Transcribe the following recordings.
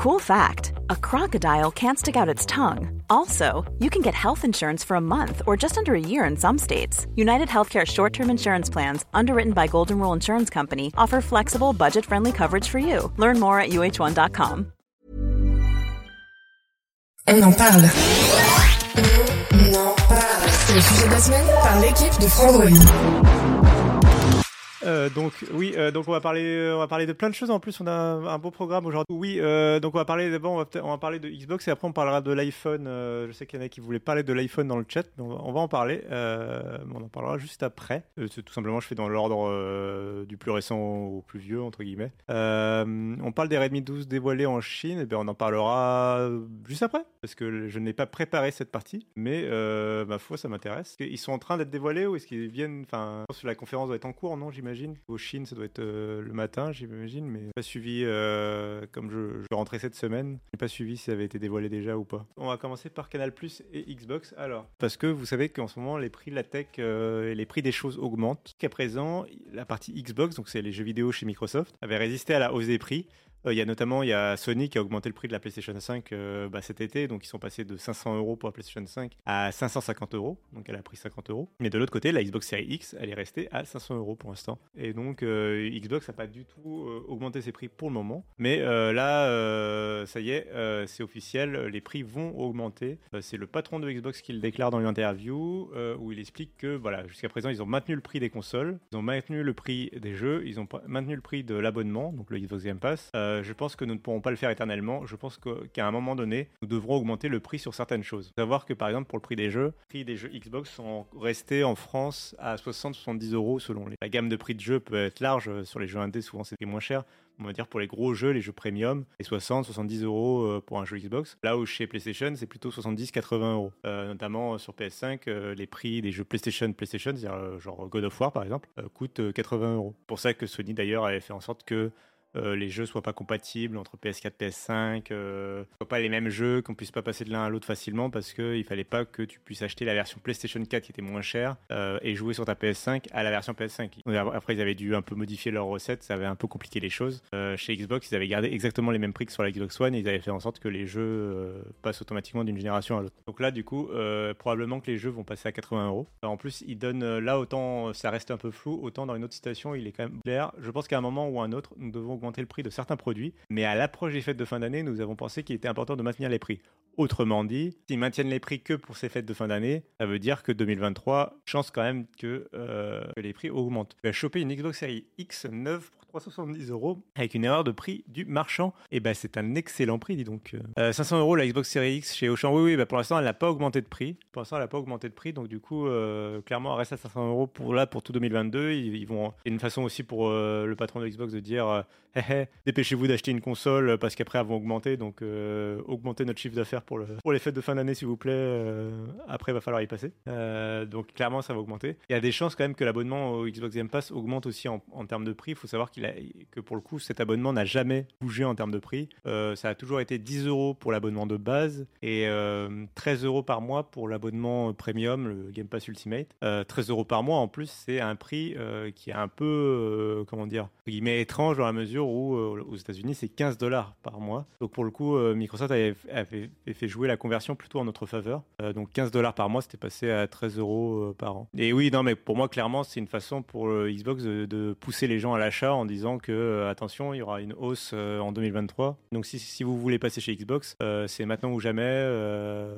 Cool fact a crocodile can't stick out its tongue. Also, you can get health insurance for a month or just under a year in some states. United Healthcare short term insurance plans, underwritten by Golden Rule Insurance Company, offer flexible, budget friendly coverage for you. Learn more at uh1.com. On en parle. On en parle. C'est le sujet de la semaine par l'équipe de Frandroid. Euh, donc oui, euh, donc on va parler, on va parler de plein de choses. En plus, on a un beau programme aujourd'hui. Oui, euh, donc on va parler d'abord, on on va parler de Xbox et après on parlera de l'iPhone. Je sais qu'il y en a qui voulaient parler de l'iPhone dans le chat, mais on va, en parler. On en parlera juste après. Tout simplement, je fais dans l'ordre du plus récent au plus vieux entre guillemets. On parle des Redmi 12 dévoilés en Chine. Et bien, on en parlera juste après parce que je n'ai pas préparé cette partie, mais ma foi, ça m'intéresse. Ils sont en train d'être dévoilés ou est-ce qu'ils viennent Enfin, la conférence doit être en cours, non J'imagine. Au Chine, ça doit être euh, le matin, j'imagine, mais pas suivi. euh, comme je, rentrais cette semaine, j'ai pas suivi si ça avait été dévoilé déjà ou pas. On va commencer par Canal Plus et Xbox. Alors, parce que vous savez qu'en ce moment, les prix de la tech euh, et les prix des choses augmentent. Jusqu'à présent, la partie Xbox, donc c'est les jeux vidéo chez Microsoft, avait résisté à la hausse des prix. Euh, Il y a notamment il y a Sony qui a augmenté le prix de la PlayStation 5 euh, bah, cet été, donc ils sont passés de 500 euros pour la PlayStation 5 à 550 euros, donc elle a pris 50 euros. Mais de l'autre côté, la Xbox Series X, elle est restée à 500 euros pour l'instant. Et donc euh, Xbox n'a pas du tout augmenté ses prix pour le moment. Mais là, ça y est, c'est officiel, les prix vont augmenter. C'est le patron de Xbox qui le déclare dans une interview où il explique que voilà, jusqu'à présent, ils ont maintenu le prix des consoles, ils ont maintenu le prix des jeux, ils ont maintenu le prix de l'abonnement, donc le Xbox Game Pass. Je pense que nous ne pourrons pas le faire éternellement. Je pense qu'à un moment donné, nous devrons augmenter le prix sur certaines choses. Faut Savoir que par exemple pour le prix des jeux, les prix des jeux Xbox sont restés en France à 60-70 euros selon les. La gamme de prix de jeux peut être large euh, sur les jeux indés, souvent c'est moins cher. On va dire pour les gros jeux, les jeux premium, les 60-70 euros euh, pour un jeu Xbox. Là où chez PlayStation, c'est plutôt 70-80 euros. Euh, notamment euh, sur PS5, euh, les prix des jeux PlayStation, PlayStation, c'est-à-dire euh, genre God of War par exemple, euh, coûtent euh, 80 euros. Pour ça que Sony d'ailleurs avait fait en sorte que euh, les jeux soient pas compatibles entre PS4 PS5 euh, soient pas les mêmes jeux qu'on puisse pas passer de l'un à l'autre facilement parce que il fallait pas que tu puisses acheter la version PlayStation 4 qui était moins chère euh, et jouer sur ta PS5 à la version PS5 Donc, après ils avaient dû un peu modifier leurs recettes ça avait un peu compliqué les choses. Chez Xbox ils avaient gardé exactement les mêmes prix que sur la Xbox One et ils avaient fait en sorte que les jeux passent automatiquement d'une génération à l'autre. Donc là du coup probablement que les jeux vont passer à 80 euros. En plus ils donnent là autant ça reste un peu flou autant dans une autre citation il est quand même clair je pense qu'à un moment ou à un autre nous devons augmenter le prix de certains produits, mais à l'approche des fêtes de fin d'année, nous avons pensé qu'il était important de maintenir les prix. Autrement dit, s'ils maintiennent les prix que pour ces fêtes de fin d'année, ça veut dire que 2023, chance quand même que, euh, que les prix augmentent. Tu vas choper une Xbox Series X neuve pour 370 euros avec une erreur de prix du marchand. Et ben c'est un excellent prix, dis donc. Euh, 500 euros la Xbox Series X chez Auchan. Oui, oui, bah pour l'instant, elle n'a pas augmenté de prix. Pour l'instant, elle n'a pas augmenté de prix, donc du coup, euh, clairement, elle reste à 500 euros pour là pour tout 2022. Ils, ils vont. A une façon aussi pour euh, le patron de Xbox de dire, euh, Hé, hé, dépêchez-vous d'acheter une console parce qu'après elles vont augmenter, donc euh, augmenter notre chiffre d'affaires pour, pour les fêtes de fin d'année, s'il vous plaît. Euh, après, il va falloir y passer. Euh, donc clairement, ça va augmenter. Il y a des chances quand même que l'abonnement au Xbox Game Pass augmente aussi en, en termes de prix. Il faut savoir qu'il que pour le coup, cet abonnement n'a jamais bougé en termes de prix. Euh, ça a toujours été 10 euros pour l'abonnement de base et euh, 13 euros par mois pour l'abonnement premium, le Game Pass Ultimate. Euh, 13 euros par mois, en plus, c'est un prix euh, qui est un peu, euh, comment dire, guillemets, étrange dans la mesure où aux États-Unis, c'est 15 dollars par mois. Donc pour le coup, Microsoft avait, fait jouer la conversion plutôt en notre faveur. Donc 15 dollars par mois, c'était passé à 13 euros par an. Et oui, non, mais pour moi, clairement, c'est une façon pour Xbox de, de pousser les gens à l'achat en disant que, euh, attention, il y aura une hausse euh, en 2023. Donc si, si vous voulez passer chez Xbox, euh, c'est maintenant ou jamais,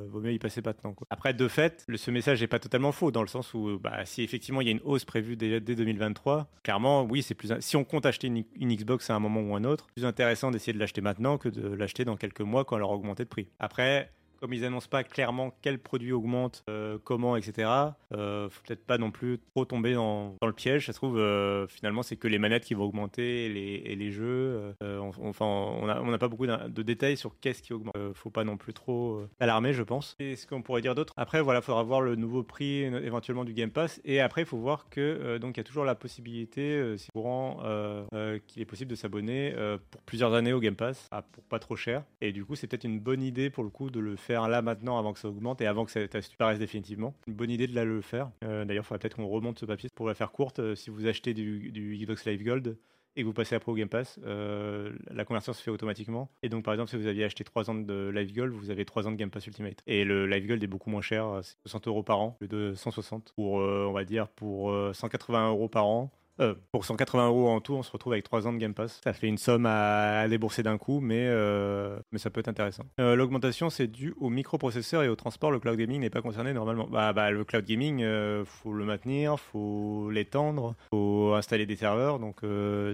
vaut mieux y passer maintenant. quoi. Après, de fait, ce message n'est pas totalement faux dans le sens où, bah, si effectivement il y a une hausse prévue dès, dès 2023, clairement, oui, c'est plus. Si on compte acheter une, une Xbox à un moment ou un autre, plus intéressant d'essayer de l'acheter maintenant que de l'acheter dans quelques mois quand elle aura augmenté de prix. Après. Comme ils annoncent pas clairement quel produit augmente, euh, comment, etc., euh, faut peut-être pas non plus trop tomber dans, le piège. Ça se trouve, euh, finalement, c'est que les manettes qui vont augmenter et les, jeux. euh, on- enfin, on n'a pas beaucoup de détails sur qu'est-ce qui augmente. Faut pas non plus trop alarmer, je pense. Et ce qu'on pourrait dire d'autre Après, voilà, faudra voir le nouveau prix éventuellement du Game Pass. Et après, il faut voir que donc il y a toujours la possibilité, si courant, euh, euh, qu'il est possible de s'abonner pour plusieurs années au Game Pass, ah, pour pas trop cher. Et du coup, c'est peut-être une bonne idée pour le coup de le faire là maintenant avant que ça augmente et avant que ça disparaisse définitivement. Une bonne idée de là le faire. Euh, D'ailleurs, il faudrait peut-être qu'on remonte ce papier pour la faire courte. Euh, si vous achetez du, du Xbox Live Gold, et que vous passez après au Game Pass, la conversion se fait automatiquement. Et donc, par exemple, si vous aviez acheté 3 ans de Live Gold, vous avez 3 ans de Game Pass Ultimate. Et le Live Gold est beaucoup moins cher, c'est 60 euros par an, de 160 pour, on va dire, pour 180 euros par an. Euh, pour 180 euros en tout, on se retrouve avec 3 ans de Game Pass. Ça fait une somme à, débourser d'un coup, mais, euh, mais ça peut être intéressant. Euh, l'augmentation, c'est dû au microprocesseur et au transport. Le cloud gaming n'est pas concerné normalement. Bah, bah le cloud gaming, faut le maintenir, faut l'étendre, faut installer des serveurs. Donc,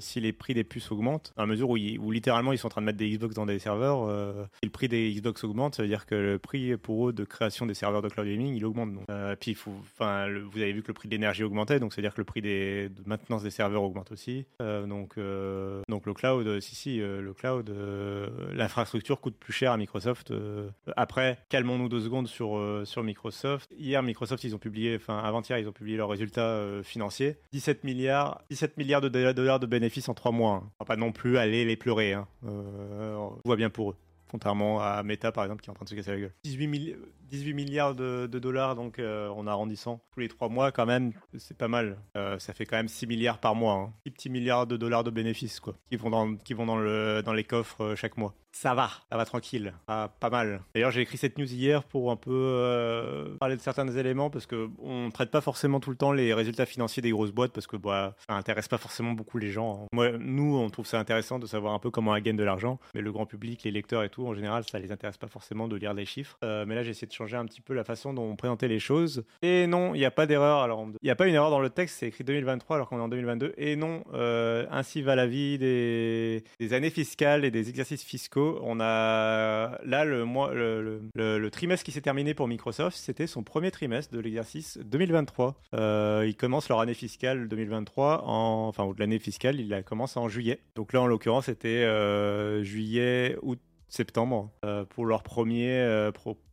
si les prix des puces augmentent, à mesure où, où, littéralement ils sont en train de mettre des Xbox dans des serveurs, si le prix des Xbox augmente, ça veut dire que le prix pour eux de création des serveurs de cloud gaming, il augmente. Puis, vous avez vu que le prix de l'énergie augmentait, donc c'est à dire que le prix de maintenance des serveurs augmente aussi. Euh, donc, euh, donc le cloud, euh, si, si, le cloud, l'infrastructure coûte plus cher à Microsoft. après, calmons-nous deux secondes sur, sur Microsoft. Hier, Microsoft, ils ont publié, enfin avant-hier, ils ont publié leurs résultats financiers. 17 milliards, 17 milliards de dollars de bénéfices en trois mois. Hein. On va pas non plus aller les pleurer. Hein. on voit bien pour eux contrairement à Meta par exemple qui est en train de se casser la gueule. 18, 18 milliards de, dollars donc euh, en arrondissant tous les trois mois quand même c'est pas mal. Euh, ça fait quand même 6 milliards par mois, hein. 6 petits milliards de dollars de bénéfices quoi qui vont dans qui vont dans le dans les coffres euh, chaque mois ça va, ça va tranquille, pas mal. D'ailleurs, j'ai écrit cette news hier pour un peu euh, parler de certains éléments parce que on traite pas forcément tout le temps les résultats financiers des grosses boîtes parce que bah, ça intéresse pas forcément beaucoup les gens. Hein. Moi, nous, on trouve ça intéressant de savoir un peu comment elles gagnent de l'argent, mais le grand public, les lecteurs et tout, en général, ça les intéresse pas forcément de lire les chiffres. Euh, mais là, j'ai essayé de changer un petit peu la façon dont on présentait les choses. Et non, il n'y a pas d'erreur. Alors, il n'y a pas une erreur dans le texte, c'est écrit 2023 alors qu'on est en 2022. Et non, euh, ainsi va la vie des, années fiscales et des exercices fiscaux. On a là, le, trimestre qui s'est terminé pour Microsoft, c'était son premier trimestre de l'exercice 2023. Euh, ils commencent leur année fiscale 2023, en, enfin, de l'année fiscale, ils la commencent en juillet. Donc là, en l'occurrence, c'était euh, juillet, août, septembre pour leur premier,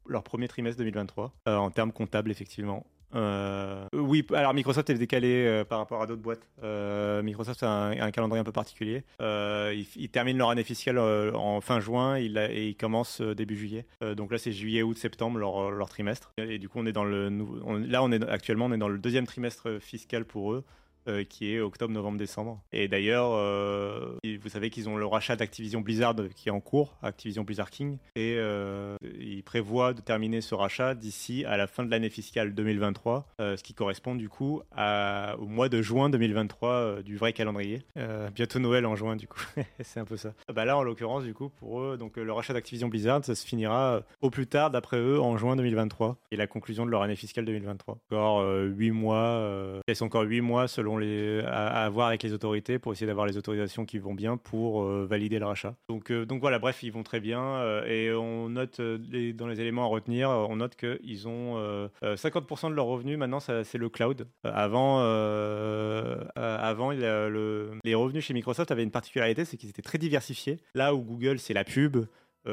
leur premier trimestre 2023, en termes comptables, effectivement. Euh, oui, alors Microsoft est décalé euh, par rapport à d'autres boîtes. Euh, Microsoft a un, calendrier un peu particulier. Ils, terminent leur année fiscale en fin juin et ils commencent début juillet. donc là, c'est juillet, août, septembre leur, leur, trimestre. Et, du coup, on est dans le là, on est actuellement, on est dans le deuxième trimestre fiscal pour eux. Euh, qui est octobre, novembre, décembre. Et d'ailleurs, euh, vous savez qu'ils ont le rachat d'Activision Blizzard qui est en cours, Activision Blizzard King, et euh, ils prévoient de terminer ce rachat d'ici à la fin de l'année fiscale 2023, ce qui correspond du coup au mois de juin 2023 du vrai calendrier. bientôt Noël en juin du coup, c'est un peu ça. Bah là, en l'occurrence, du coup, pour eux, donc le rachat d'Activision Blizzard, ça se finira au plus tard, d'après eux, en juin 2023, et la conclusion de leur année fiscale 2023. Encore 8 mois, c'est encore 8 mois selon à, voir avec les autorités pour essayer d'avoir les autorisations qui vont bien pour euh, valider le rachat. Donc, euh, donc voilà, bref, ils vont très bien euh, et on note dans les éléments à retenir, on note qu'ils ont 50% de leurs revenus maintenant, c'est le cloud. avant, avant les revenus chez Microsoft avaient une particularité, c'est qu'ils étaient très diversifiés. Là où Google, c'est la pub.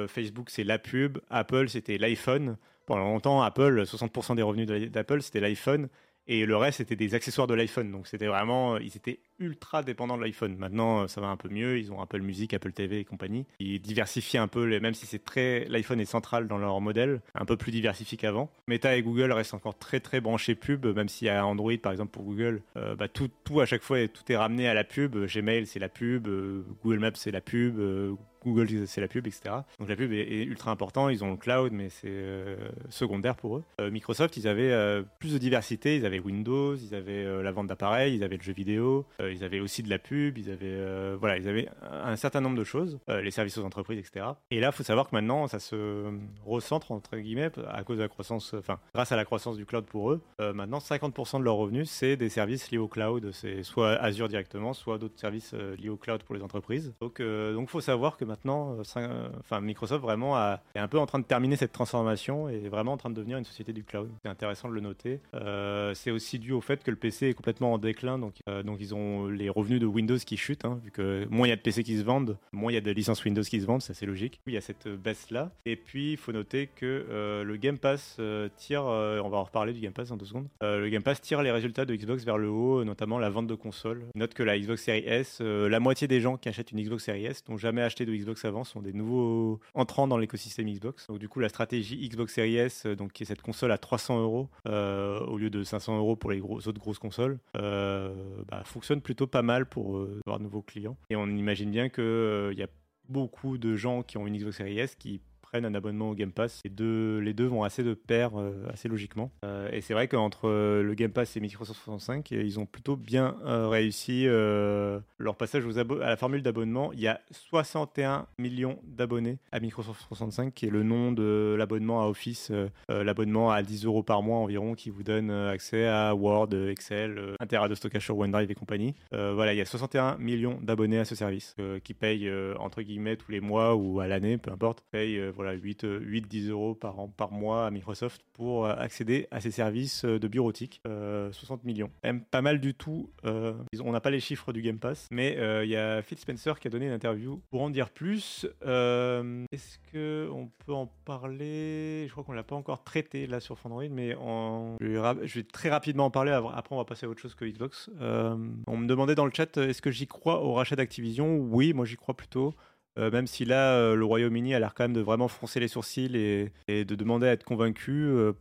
Facebook, c'est la pub. Apple, c'était l'iPhone. Pendant longtemps, Apple, 60% des revenus d'Apple, c'était l'iPhone et le reste c'était des accessoires de l'iPhone. Donc c'était vraiment ils étaient ultra dépendants de l'iPhone. Maintenant ça va un peu mieux. Ils ont Apple Music Apple TV et compagnie. Ils diversifient un peu même si c'est très l'iPhone est central dans leur modèle un peu plus diversifié qu'avant. Meta et Google restent encore très très branchés pub même s'il y a Android par exemple pour Google euh, bah, tout, tout à chaque fois tout est ramené à la pub. Gmail c'est la pub. Euh, Google Maps c'est la pub. Euh, Google, c'est la pub, etc. Donc la pub est, ultra important. Ils ont le cloud, mais c'est euh, secondaire pour eux. Euh, Microsoft, ils avaient euh, plus de diversité. Ils avaient Windows, ils avaient la vente d'appareils, ils avaient le jeu vidéo, ils avaient aussi de la pub, ils avaient voilà, ils avaient un certain nombre de choses, les services aux entreprises, etc. Et là, il faut savoir que maintenant, ça se recentre entre guillemets à cause de la croissance, enfin grâce à la croissance du cloud pour eux. maintenant, 50% de leurs revenus, c'est des services liés au cloud. C'est soit Azure directement, soit d'autres services liés au cloud pour les entreprises. Donc, donc, faut savoir que maintenant, euh, euh, enfin Microsoft vraiment est un peu en train de terminer cette transformation et est vraiment en train de devenir une société du cloud. C'est intéressant de le noter. Euh, c'est aussi dû au fait que le PC est complètement en déclin, donc ils ont les revenus de Windows qui chutent, hein, vu que moins il y a de PC qui se vendent, moins il y a de licences Windows qui se vendent, ça c'est logique. Il y a cette baisse là. Et puis il faut noter que le Game Pass tire, on va en reparler du Game Pass en deux secondes. le Game Pass tire les résultats de Xbox vers le haut, notamment la vente de consoles. note que la Xbox Series S, la moitié des gens qui achètent une Xbox Series S n'ont jamais acheté de Xbox avant sont des nouveaux entrants dans l'écosystème Xbox. Donc du coup, la stratégie Xbox Series S, euh, donc qui est cette console à 300 euros euh, au lieu de 500 euros pour les autres grosses consoles, euh, bah, fonctionne plutôt pas mal pour avoir de nouveaux clients. Et on imagine bien qu'il y a beaucoup de gens qui ont une Xbox Series S qui un abonnement au Game Pass. Les deux, les deux vont assez de pair, euh, assez logiquement. Euh, et c'est vrai qu'entre euh, le Game Pass et Microsoft 65, ils ont plutôt bien réussi leur passage aux à la formule d'abonnement. Il y a 61 millions d'abonnés à Microsoft 65, qui est le nom de l'abonnement à Office, l'abonnement à 10 euros par mois environ, qui vous donne accès à Word, Excel, un de stockage sur OneDrive et compagnie. voilà, il y a 61 millions d'abonnés à ce service qui payent entre guillemets tous les mois ou à l'année, peu importe, payent voilà, 8, 8 10 euros par, an, par mois à Microsoft pour euh, accéder à ces services euh, de bureautique. 60 euh, millions. Même pas mal du tout. on n'a pas les chiffres du Game Pass, mais il y a Phil Spencer qui a donné une interview pour en dire plus. Est-ce qu'on peut en parler? Je crois qu'on l'a pas encore traité là sur Android, mais je, vais très rapidement en parler. Après, on va passer à autre chose que Xbox. on me demandait dans le chat est-ce que j'y crois au rachat d'Activision? Oui, moi j'y crois plutôt. Euh, même si là, euh, le Royaume-Uni a l'air quand même de vraiment froncer les sourcils et, de demander à être convaincu. Euh,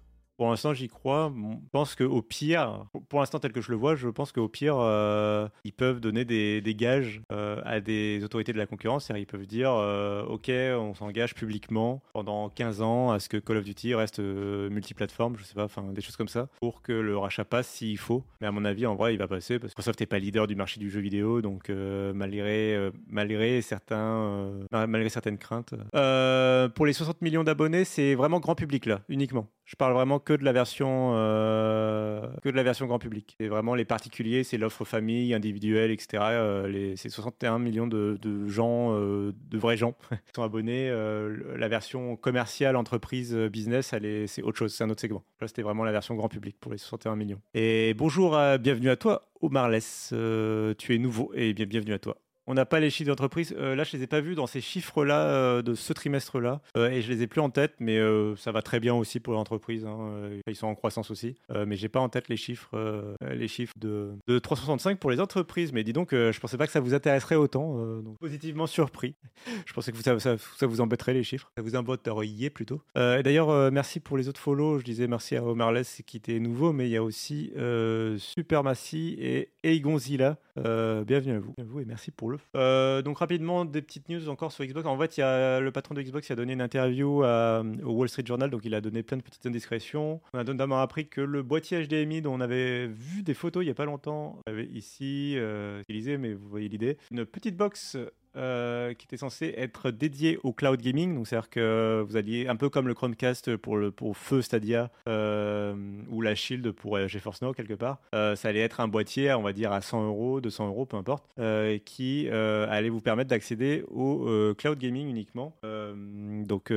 pour l'instant, j'y crois. Je pense qu'au pire, pour l'instant tel que je le vois, je pense qu'au pire, euh, ils peuvent donner des, gages euh, à des autorités de la concurrence. Ils peuvent dire, euh, OK, on s'engage publiquement pendant 15 ans à ce que Call of Duty reste multiplateforme, je sais pas, enfin des choses comme ça, pour que le rachat passe s'il faut. Mais à mon avis, en vrai, il va passer parce que Microsoft n'est pas leader du marché du jeu vidéo, donc malgré, certains, malgré certaines craintes. pour les 60 millions d'abonnés, c'est vraiment grand public là, uniquement. Je parle vraiment que de la version, euh, que de la version grand public. C'est vraiment les particuliers, c'est l'offre famille, individuelle, etc. Euh, les, c'est 61 millions de, gens, euh, de vrais gens, qui sont abonnés. la version commerciale, entreprise, business, c'est autre chose, c'est un autre segment. Là, c'était vraiment la version grand public pour les 61 millions. Et bonjour, bienvenue à toi, Omar Less. tu es nouveau et bien, bienvenue à toi. On n'a pas les chiffres d'entreprise. Euh, là, je les ai pas vus dans ces chiffres-là euh, de ce trimestre-là, euh, et je les ai plus en tête, mais ça va très bien aussi pour l'entreprise. Hein, ils sont en croissance aussi, mais j'ai pas en tête les chiffres, les chiffres de, 365 pour les entreprises. Mais dis donc, je pensais pas que ça vous intéresserait autant. positivement surpris. je pensais que ça, ça, vous embêterait les chiffres. Ça vous embêterait plutôt. D'ailleurs, merci pour les autres follow. Je disais merci à Omarless qui était nouveau, mais il y a aussi Supermassy et Eigonzilla. bienvenue à vous. à vous et merci pour euh, donc rapidement, des petites news encore sur Xbox. En fait, il y a le patron de Xbox a donné une interview au Wall Street Journal, donc il a donné plein de petites indiscrétions. On a notamment appris que le boîtier HDMI dont on avait vu des photos il n'y a pas longtemps, avait ici, euh, utilisé, mais vous voyez l'idée, une petite box euh, qui était censé être dédié au cloud gaming. Donc, c'est-à-dire que vous alliez un peu comme le Chromecast pour le pour Feu Stadia euh, ou la Shield pour euh, GeForce Now quelque part. ça allait être un boîtier, on va dire à 100 euros, 200 euros, peu importe, qui allait vous permettre d'accéder au cloud gaming uniquement. donc,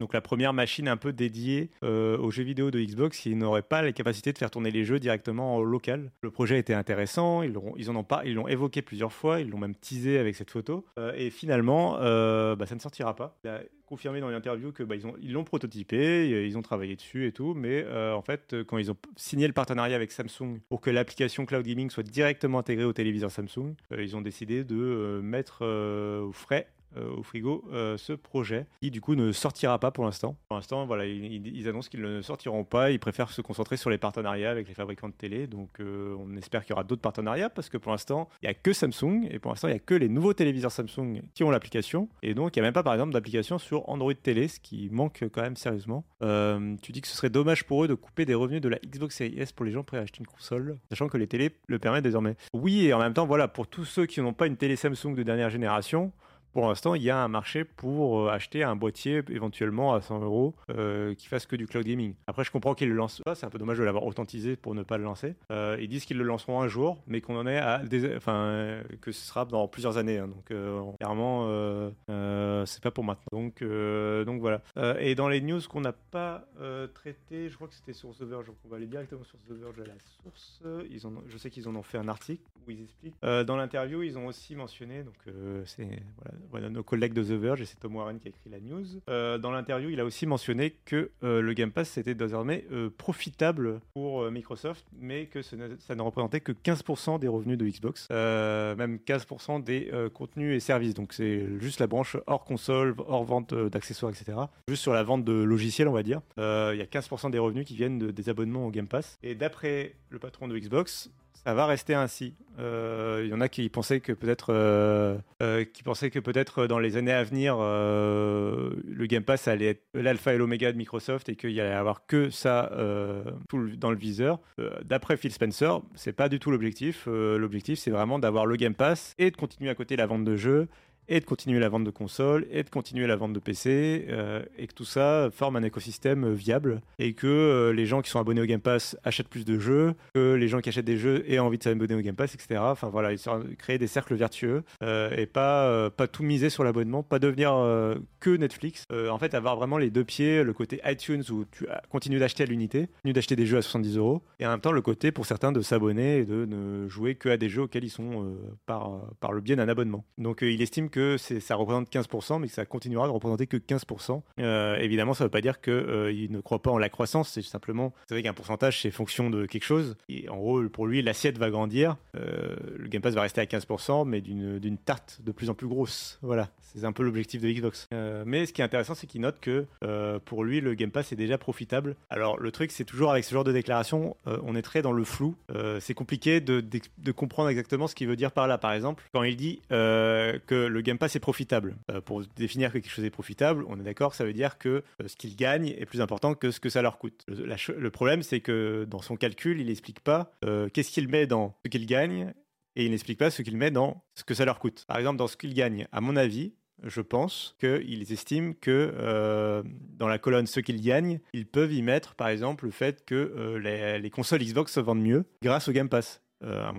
donc la première machine un peu dédiée aux jeux vidéo de Xbox qui n'aurait pas les capacités de faire tourner les jeux directement en local. Le projet était intéressant, ils, ils ils l'ont évoqué plusieurs fois, ils l'ont même teasé avec cette photo. Euh, et finalement, euh, bah, ça ne sortira pas. Il a confirmé dans l'interview que bah, ils ont ils l'ont prototypé, ils ont travaillé dessus et tout, mais euh, en fait, quand ils ont signé le partenariat avec Samsung pour que l'application cloud gaming soit directement intégrée au téléviseur Samsung, ils ont décidé de mettre au frais euh, au frigo euh, ce projet qui du coup ne sortira pas pour l'instant. Pour l'instant, voilà, ils, annoncent qu'ils ne sortiront pas. Ils préfèrent se concentrer sur les partenariats avec les fabricants de télé. Donc, euh, on espère qu'il y aura d'autres partenariats parce que pour l'instant, il n'y a que Samsung et pour l'instant, il n'y a que les nouveaux téléviseurs Samsung qui ont l'application. Et donc, il n'y a même pas, par exemple, d'application sur Android Télé, ce qui manque quand même sérieusement. tu dis que ce serait dommage pour eux de couper des revenus de la Xbox Series S pour les gens prêts à acheter une console, sachant que les télés le permettent désormais. Oui, et en même temps, voilà, pour tous ceux qui n'ont pas une télé Samsung de dernière génération, pour l'instant, il y a un marché pour euh, acheter un boîtier éventuellement à 100 euros euh, qui fasse que du cloud gaming. Après, je comprends qu'ils le lancent pas. C'est un peu dommage de l'avoir authentisé pour ne pas le lancer. Euh, ils disent qu'ils le lanceront un jour, mais qu'on en est à des... enfin que ce sera dans plusieurs années. Hein. donc clairement, c'est pas pour maintenant. Donc voilà. et dans les news qu'on n'a pas traité, je crois que c'était sur The Verge. Donc on va aller directement sur The Verge à la source. Je sais qu'ils en ont fait un article où ils expliquent. dans l'interview, ils ont aussi mentionné donc c'est voilà voilà, nos collègues de The Verge, et c'est Tom Warren qui a écrit la news. Euh, dans l'interview, il a aussi mentionné que euh, le Game Pass était désormais euh, profitable pour Microsoft, mais que ça ne représentait que 15% des revenus de Xbox, même 15% des contenus et services. Donc c'est juste la branche hors console, hors vente d'accessoires, etc. Juste sur la vente de logiciels, on va dire. Il y a 15% des revenus qui viennent des abonnements au Game Pass. Et d'après le patron de Xbox, ça va rester ainsi. Euh, il y en a qui pensaient que peut-être, euh, euh, qui pensaient que peut-être dans les années à venir, le Game Pass allait être l'alpha et l'oméga de Microsoft et qu'il y allait avoir que ça dans le viseur. D'après Phil Spencer, c'est pas du tout l'objectif. l'objectif, c'est vraiment d'avoir le Game Pass et de continuer à côté la vente de jeux et de continuer la vente de consoles et de continuer la vente de PC euh, et que tout ça forme un écosystème viable et que euh, les gens qui sont abonnés au Game Pass achètent plus de jeux, que les gens qui achètent des jeux aient envie de s'abonner au Game Pass, etc. Enfin voilà, créer des cercles vertueux euh, et pas, pas tout miser sur l'abonnement, pas devenir que Netflix. en fait, avoir vraiment les deux pieds, le côté iTunes où tu continues d'acheter à l'unité, continues d'acheter des jeux à 70 euros et en même temps le côté pour certains de s'abonner et de ne jouer que à des jeux auxquels ils sont par, par le biais d'un abonnement. Donc il estime que ça représente 15%, mais que ça continuera de représenter que 15%. Euh, évidemment, ça ne veut pas dire qu'il euh, ne croit pas en la croissance, c'est simplement, c'est vrai qu'un pourcentage, c'est fonction de quelque chose. Et en gros, pour lui, l'assiette va grandir, euh, le Game Pass va rester à 15%, mais d'une tarte de plus en plus grosse. Voilà, c'est un peu l'objectif de Xbox. mais ce qui est intéressant, c'est qu'il note que pour lui, le Game Pass est déjà profitable. Alors, le truc, c'est toujours avec ce genre de déclaration, on est très dans le flou. c'est compliqué de, de, comprendre exactement ce qu'il veut dire par là. Par exemple, quand il dit que le Game Pass est profitable. Euh, pour définir que quelque chose est profitable, on est d'accord, ça veut dire que euh, ce qu'il gagne est plus important que ce que ça leur coûte. Le, problème, c'est que dans son calcul, il n'explique pas euh, qu'est-ce qu'il met dans ce qu'il gagne et il n'explique pas ce qu'il met dans ce que ça leur coûte. Par exemple, dans ce qu'il gagne, à mon avis, je pense qu'ils estiment que dans la colonne ce qu'ils gagnent, ils peuvent y mettre par exemple le fait que les, les, consoles Xbox se vendent mieux grâce au Game Pass. Euh,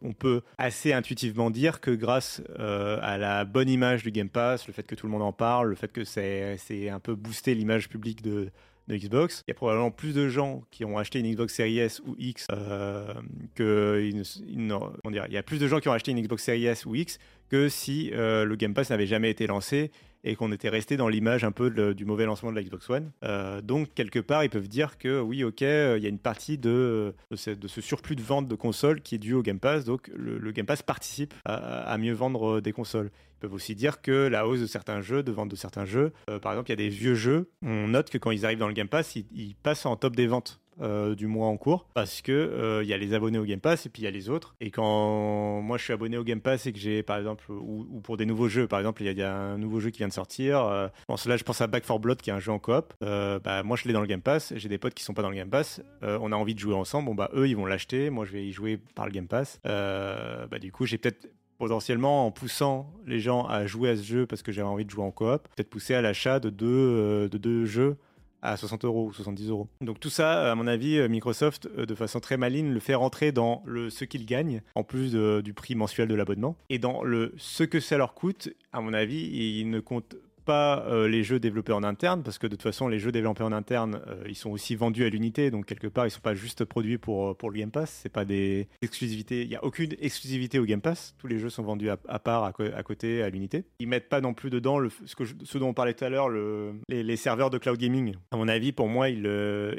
on peut assez intuitivement dire que grâce euh, à la bonne image du Game Pass, le fait que tout le monde en parle, le fait que c'est un peu boosté l'image publique de, Xbox. Il y a probablement plus de gens qui ont acheté une Xbox Series S ou X euh, que il y a plus de gens qui ont acheté une Xbox Series S ou X que si le Game Pass n'avait jamais été lancé et qu'on était resté dans l'image un peu du mauvais lancement de la Xbox One. Euh, donc, quelque part, ils peuvent dire que oui, ok, euh, il y a une partie de, de, ce, surplus de vente de consoles qui est dû au Game Pass, donc le, Game Pass participe à, mieux vendre des consoles. Ils peuvent aussi dire que la hausse de certains jeux, de vente de certains jeux, euh, par exemple, il y a des vieux jeux, on note que quand ils arrivent dans le Game Pass, ils passent en top des ventes. Euh, du mois en cours parce que il euh, y a les abonnés au Game Pass et puis il y a les autres. Et quand moi je suis abonné au Game Pass et que j'ai par exemple ou, pour des nouveaux jeux par exemple il y, a un nouveau jeu qui vient de sortir euh, là je pense à Back 4 Blood qui est un jeu en coop bah moi je l'ai dans le Game Pass j'ai des potes qui sont pas dans le Game Pass on a envie de jouer ensemble bon bah eux ils vont l'acheter moi je vais y jouer par le Game Pass. Bah du coup j'ai peut-être potentiellement en poussant les gens à jouer à ce jeu parce que j'ai envie de jouer en coop peut-être pousser à l'achat de deux de deux jeux à 60 euros ou 70 euros. Donc tout ça, à mon avis, euh, Microsoft, euh, de façon très maligne, le fait rentrer dans le ce qu'ils gagnent, en plus du prix mensuel de l'abonnement, et dans le ce que ça leur coûte, à mon avis, ils ne comptent pas euh, les jeux développés en interne, parce que de toute façon, les jeux développés en interne, euh, ils sont aussi vendus à l'unité, donc quelque part, ils sont pas juste produits pour, euh, pour le Game Pass, c'est pas des exclusivités, il n'y a aucune exclusivité au Game Pass, tous les jeux sont vendus à, part, à, côté, à l'unité. Ils mettent pas non plus dedans ce, que dont on parlait tout à l'heure, le, les, serveurs de cloud gaming. À mon avis, pour moi, ils,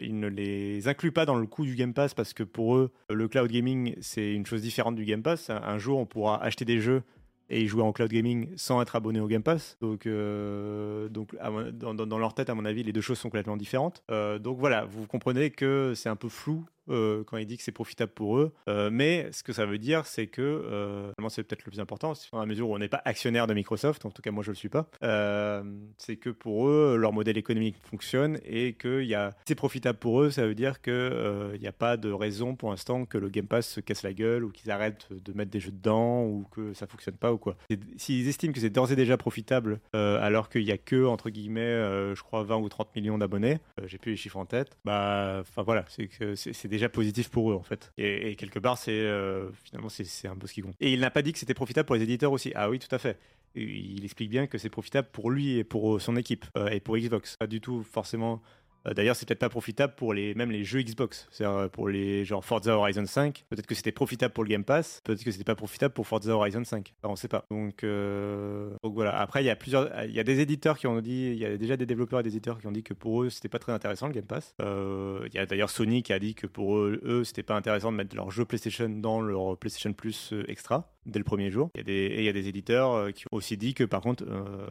ils ne les incluent pas dans le coût du Game Pass, parce que pour eux, le cloud gaming, c'est une chose différente du Game Pass. un jour, on pourra acheter des jeux et ils jouaient en cloud gaming sans être abonnés au Game Pass. Donc, euh, donc dans, leur tête, à mon avis, les deux choses sont complètement différentes. Euh, donc voilà, vous comprenez que c'est un peu flou euh, quand il dit que c'est profitable pour eux. Euh, mais ce que ça veut dire, c'est que, euh, c'est peut-être le plus important, dans la mesure où on n'est pas actionnaire de Microsoft, en tout cas moi je ne le suis pas, euh, c'est que pour eux, leur modèle économique fonctionne et que y a... c'est profitable pour eux, ça veut dire qu'il n'y a pas de raison pour l'instant que le Game Pass se casse la gueule ou qu'ils arrêtent de mettre des jeux dedans ou que ça fonctionne pas ou quoi. S'ils estiment que c'est d'ores et déjà profitable alors qu'il n'y a que, entre guillemets, je crois 20 ou 30 millions d'abonnés, j'ai plus les chiffres en tête, bah, enfin voilà, c'est que c'est déjà positif pour eux en fait. Et, quelque part, c'est euh, finalement c'est un peu ce qui compte. Et il n'a pas dit que c'était profitable pour les éditeurs aussi. Ah oui, tout à fait. Il explique bien que c'est profitable pour lui et pour son équipe euh, et pour Xbox. Pas du tout forcément d'ailleurs, c'est peut-être pas profitable pour les, même les jeux Xbox. C'est-à-dire euh, pour les genre Forza Horizon 5. Peut-être que c'était profitable pour le Game Pass. Peut-être que c'était pas profitable pour Forza Horizon 5. Alors, on sait pas. Donc, euh, donc voilà. Après, il y a plusieurs, il y a des éditeurs qui ont dit, il y a déjà des développeurs et des éditeurs qui ont dit que pour eux, c'était pas très intéressant le Game Pass. Il y a d'ailleurs Sony qui a dit que pour eux, eux c'était pas intéressant de mettre leur jeu PlayStation dans leur PlayStation Plus extra. Dès le premier jour. Il y a des, et il y a des éditeurs qui ont aussi dit que par contre,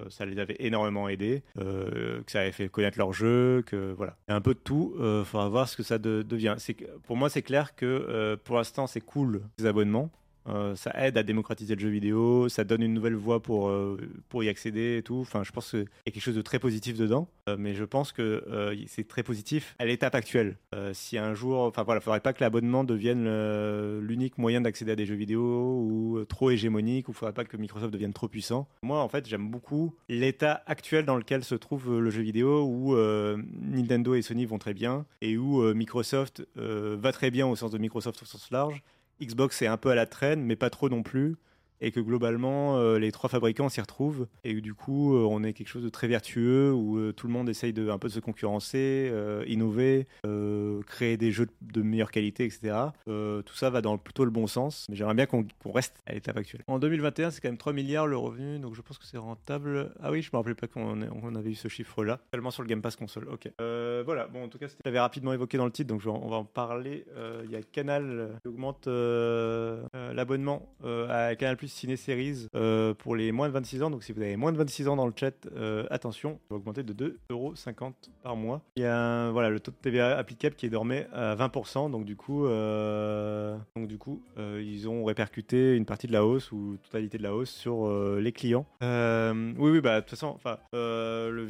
ça les avait énormément aidés, que ça avait fait connaître leur jeu, que voilà. Il y a un peu de tout. Il faudra voir ce que ça devient. Pour moi, c'est clair que pour l'instant, c'est cool les abonnements. Euh, ça aide à démocratiser le jeu vidéo, ça donne une nouvelle voie pour, euh, pour y accéder et tout. Enfin, je pense qu'il y a quelque chose de très positif dedans, euh, mais je pense que c'est très positif à l'étape actuelle. si un jour, enfin voilà, faudrait pas que l'abonnement devienne l'unique moyen d'accéder à des jeux vidéo ou trop hégémonique, ou faudrait pas que Microsoft devienne trop puissant. Moi, en fait, j'aime beaucoup l'état actuel dans lequel se trouve le jeu vidéo, où Nintendo et Sony vont très bien et où Microsoft va très bien au sens de Microsoft au sens large Xbox est un peu à la traîne, mais pas trop non plus et que globalement euh, les trois fabricants s'y retrouvent et que du coup euh, on est quelque chose de très vertueux où euh, tout le monde essaye de un peu de se concurrencer, innover, créer des jeux de meilleure qualité, etc. tout ça va dans plutôt le bon sens, mais j'aimerais bien qu'on reste à l'étape actuelle. En 2021, c'est quand même 3 milliards le revenu, donc je pense que c'est rentable. Ah oui, je me rappelais pas qu'on avait eu ce chiffre-là, seulement sur le Game Pass console. Ok. voilà. Bon, en tout cas, j'avais rapidement évoqué dans le titre, donc on va en parler. Il y a Canal qui augmente l'abonnement à Canal Plus Ciné Series euh, pour les moins de 26 ans. Donc si vous avez moins de 26 ans dans le chat, euh, attention, ça va augmenter de 2,50€ par mois. Il y a voilà, le taux de TVA applicable qui est désormais à 20%. Donc du coup, euh, donc, du coup ils ont répercuté une partie de la hausse ou totalité de la hausse sur les clients. oui, oui, bah de toute façon, enfin,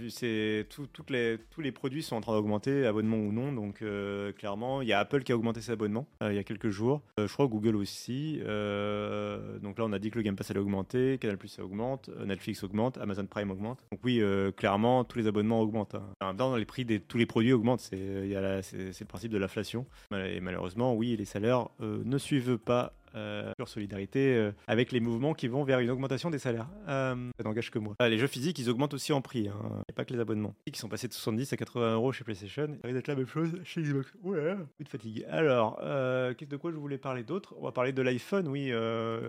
c'est toutes les, tous les produits sont en train d'augmenter, abonnement ou non. Donc clairement, il y a Apple qui a augmenté ses abonnements il y a quelques jours. je crois Google aussi. donc là, on a dit le Game Pass allait augmenter, Canal Plus augmente, euh, Netflix augmente, Amazon Prime augmente. Donc oui, euh, clairement, tous les abonnements augmentent. Hein. dans les prix de tous les produits augmentent. C'est le principe de l'inflation. Et malheureusement, oui, les salaires euh, ne suivent pas euh, sur solidarité euh, avec les mouvements qui vont vers une augmentation des salaires. Euh, ça n'engage que moi. Ah, les jeux physiques, ils augmentent aussi en prix. Hein. A pas que les abonnements. Qui sont passés de 70 à 80 euros chez PlayStation. Ça risque d'être la même chose chez Xbox. Ouais, de fatigue. Alors, euh, de quoi je voulais parler d'autre? On va parler de l'iPhone, oui.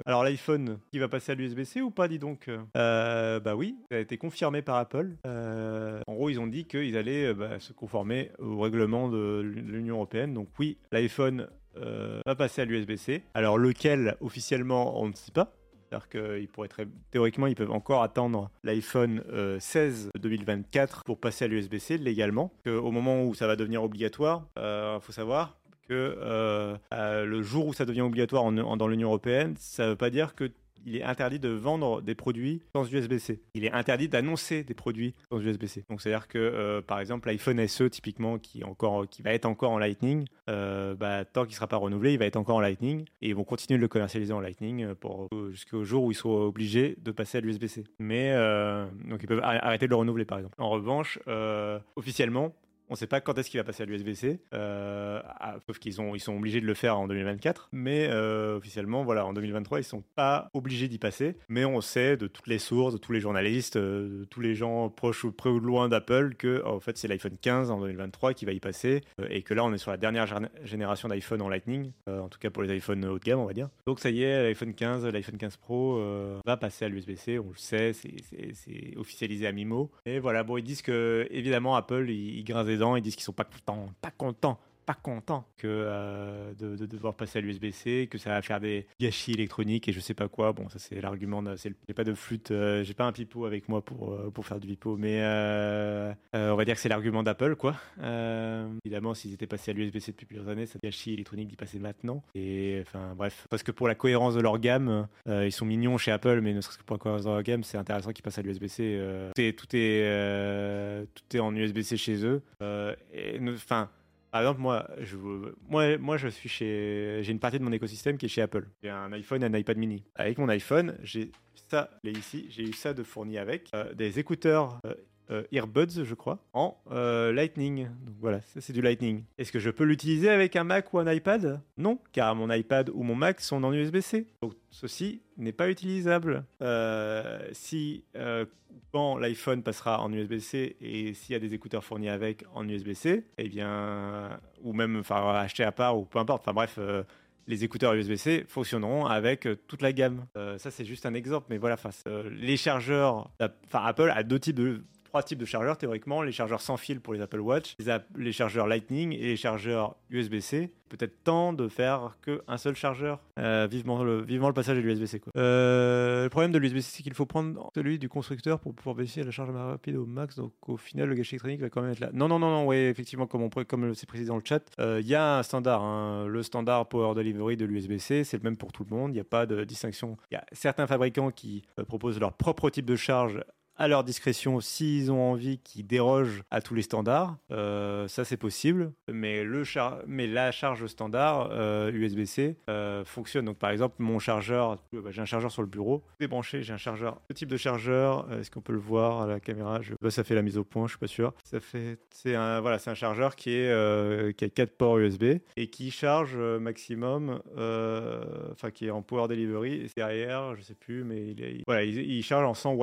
Alors, l'iPhone, qui va passer à l'USB-C ou pas, dis donc? Bah oui, ça a été confirmé par Apple. en gros, ils ont dit qu'ils allaient bah, se conformer au règlement de l'Union Européenne. Donc oui, l'iPhone euh, va passer à l'USB-C. Alors lequel officiellement on ne sait pas. C'est-à-dire qu'ils pourraient très... théoriquement ils peuvent encore attendre l'iPhone 16 euh, 2024 pour passer à l'USB-C légalement. au moment où ça va devenir obligatoire, il euh, faut savoir que le jour où ça devient obligatoire dans l'Union européenne, ça ne veut pas dire que il est interdit de vendre des produits sans USB-C. Il est interdit d'annoncer des produits sans USB-C. Donc c'est-à-dire que euh, par exemple l'iPhone SE typiquement qui encore qui va être encore en Lightning, euh, bah, tant qu'il sera pas renouvelé, il va être encore en Lightning et ils vont continuer de le commercialiser en Lightning euh, pour jusqu'au jour où ils seront obligés de passer à l'USB-C. Mais donc ils peuvent arrêter de le renouveler par exemple. En revanche, officiellement, on ne sait pas quand est-ce qu'il va passer à l'USB-C, euh, sauf qu'ils ils sont obligés de le faire en 2024. Mais euh, officiellement, voilà, en 2023, ils sont pas obligés d'y passer. Mais on sait de toutes les sources, de tous les journalistes, euh, de tous les gens proches ou près ou loin d'Apple que en fait c'est l'iPhone 15 en 2023 qui va y passer et que là on est sur la dernière génération d'iPhone en Lightning, en tout cas pour les iPhones haut de gamme, on va dire. Donc ça y est, l'iPhone 15, l'iPhone 15 Pro va passer à l'USB-C. On le sait, c'est officialisé à Mimo. Et voilà, bon, ils disent que évidemment Apple, ils, ils grincent ils disent qu'ils sont pas contents, pas contents pas content que euh, de, devoir passer à l'USB-C, que ça va faire des gâchis électroniques et je sais pas quoi. Bon, ça c'est l'argument. J'ai pas de flûte, euh, j'ai pas un pipeau avec moi pour euh, pour faire du pipeau, mais on va dire que c'est l'argument d'Apple, quoi. évidemment, s'ils étaient passés à l'USB-C depuis plusieurs années, ça gâchis électronique d'y passer maintenant. Et enfin bref, parce que pour la cohérence de leur gamme, ils sont mignons chez Apple, mais ne serait-ce que pour la cohérence de leur gamme, c'est intéressant qu'ils passent à l'USB-C. tout est tout est, tout est en USB-C chez eux. Enfin par exemple, moi, moi, moi, je suis chez, j'ai une partie de mon écosystème qui est chez Apple. J'ai un iPhone et un iPad mini. Avec mon iPhone, j'ai ça, là ici, j'ai eu ça de fourni avec euh, des écouteurs euh, euh, earbuds, je crois, en Lightning. Donc voilà, ça c'est du Lightning. Est-ce que je peux l'utiliser avec un Mac ou un iPad? Non, car mon iPad ou mon Mac sont en USB-C. Donc ceci n'est pas utilisable. si quand l'iPhone passera en USB-C et s'il y a des écouteurs fournis avec en USB-C, eh bien, ou même enfin acheter à part ou peu importe. Enfin bref, euh, les écouteurs USB-C fonctionneront avec euh, toute la gamme. Euh, ça c'est juste un exemple, mais voilà, les chargeurs, enfin Apple a deux types de trois types de chargeurs théoriquement les chargeurs sans fil pour les Apple Watch, les, chargeurs Lightning et les chargeurs USB-C. Peut-être temps de faire qu'un seul chargeur. Euh, vivement, le, passage de l'USB-C. Euh, le problème de l'USB-C, c'est qu'il faut prendre celui du constructeur pour pouvoir de la charge rapide au max. Donc au final, le gâchis électronique va quand même être là. Non, non, non, non, oui, effectivement, comme, on, comme c'est précisé dans le chat, euh, il y a un standard. Hein. le standard Power Delivery de l'USB-C, c'est le même pour tout le monde. Il n'y a pas de distinction. Il y a certains fabricants qui proposent leur propre type de charge à leur discrétion s'ils ont envie qu'ils dérogent à tous les standards. Euh, ça, c'est possible. Mais, le mais la charge standard USB-C euh, euh, fonctionne. Donc, par exemple, mon chargeur, bah, j'ai un chargeur sur le bureau, débranché, j'ai un chargeur. Ce type de chargeur, est-ce qu'on peut le voir à la caméra? Je... Bah, ça fait la mise au point, je suis pas sûr. Ça fait, c'est un, voilà, un chargeur qui est qui a 4 ports USB et qui charge maximum, enfin qui est en power delivery. Derrière, je sais plus, mais il, voilà, il, il charge en 100 watts.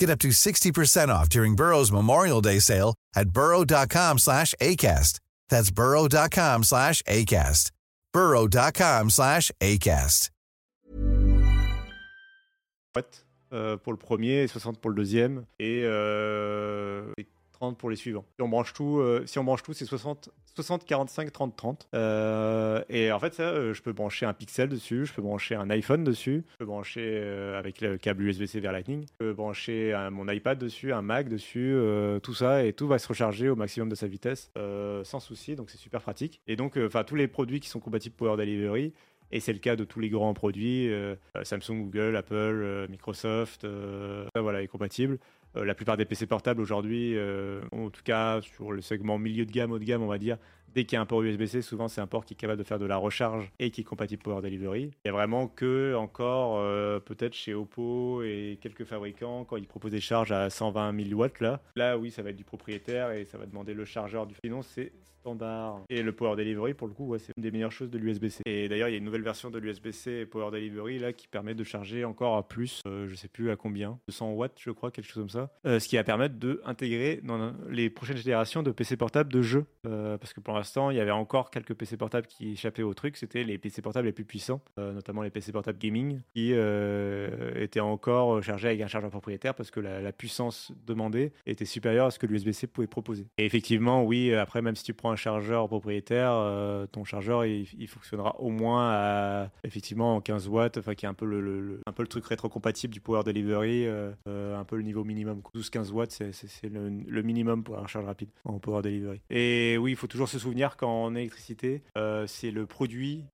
Get up to 60% off during Burrow's Memorial Day sale at burrow.com slash ACAST. That's burrow.com slash ACAST. burrow.com slash ACAST. Pour le premier, 60 pour le deuxième et, euh, 30 pour les suivants. Si on branche tout, euh, c'est 60, 60, 45, 30, 30. et en fait, ça, euh, je peux brancher un Pixel dessus, je peux brancher un iPhone dessus, je peux brancher euh, avec le câble USB-C vers Lightning, je peux brancher mon iPad dessus, un Mac dessus, tout ça, et tout va se recharger au maximum de sa vitesse sans souci, donc c'est super pratique. Et donc, enfin, tous les produits qui sont compatibles Power Delivery, et c'est le cas de tous les grands produits, Samsung, Google, Apple, Microsoft, ça voilà, est compatible. Euh, la plupart des PC portables aujourd'hui, euh, en tout cas sur le segment milieu de gamme, haut de gamme, on va dire, dès qu'il y a un port USB-C, souvent c'est un port qui est capable de faire de la recharge et qui est compatible Power Delivery. Il y a vraiment que encore euh, peut-être chez Oppo et quelques fabricants quand ils proposent des charges à 120 000 watts là. Là oui, ça va être du propriétaire et ça va demander le chargeur du. Sinon c'est standard. Et le Power Delivery, pour le coup, c'est une des meilleures choses de l'USB-C. Et d'ailleurs, il y a une nouvelle version de l'USB-C Power Delivery là qui permet de charger encore à plus, euh, je sais plus à combien, 200 watts, je crois, quelque chose comme ça. Euh, ce qui va permettre d'intégrer dans les prochaines générations de PC portables de jeux. Euh, parce que pour l'instant, il y avait encore quelques PC portables qui échappaient au truc. C'était les PC portables les plus puissants, notamment les PC portables gaming, qui étaient encore chargés avec un chargeur propriétaire parce que la, puissance demandée était supérieure à ce que l'USB-C pouvait proposer. Et effectivement, oui, après, même si tu prends un chargeur propriétaire, euh, ton chargeur il, fonctionnera au moins à effectivement 15 watts, enfin qui est un peu le, un peu le truc rétro-compatible du Power Delivery, euh, euh, un peu le niveau minimum. 12-15 watts, c'est le, minimum pour la recharge rapide en Power Delivery. Et oui, il faut toujours se souvenir qu'en électricité, c'est le produit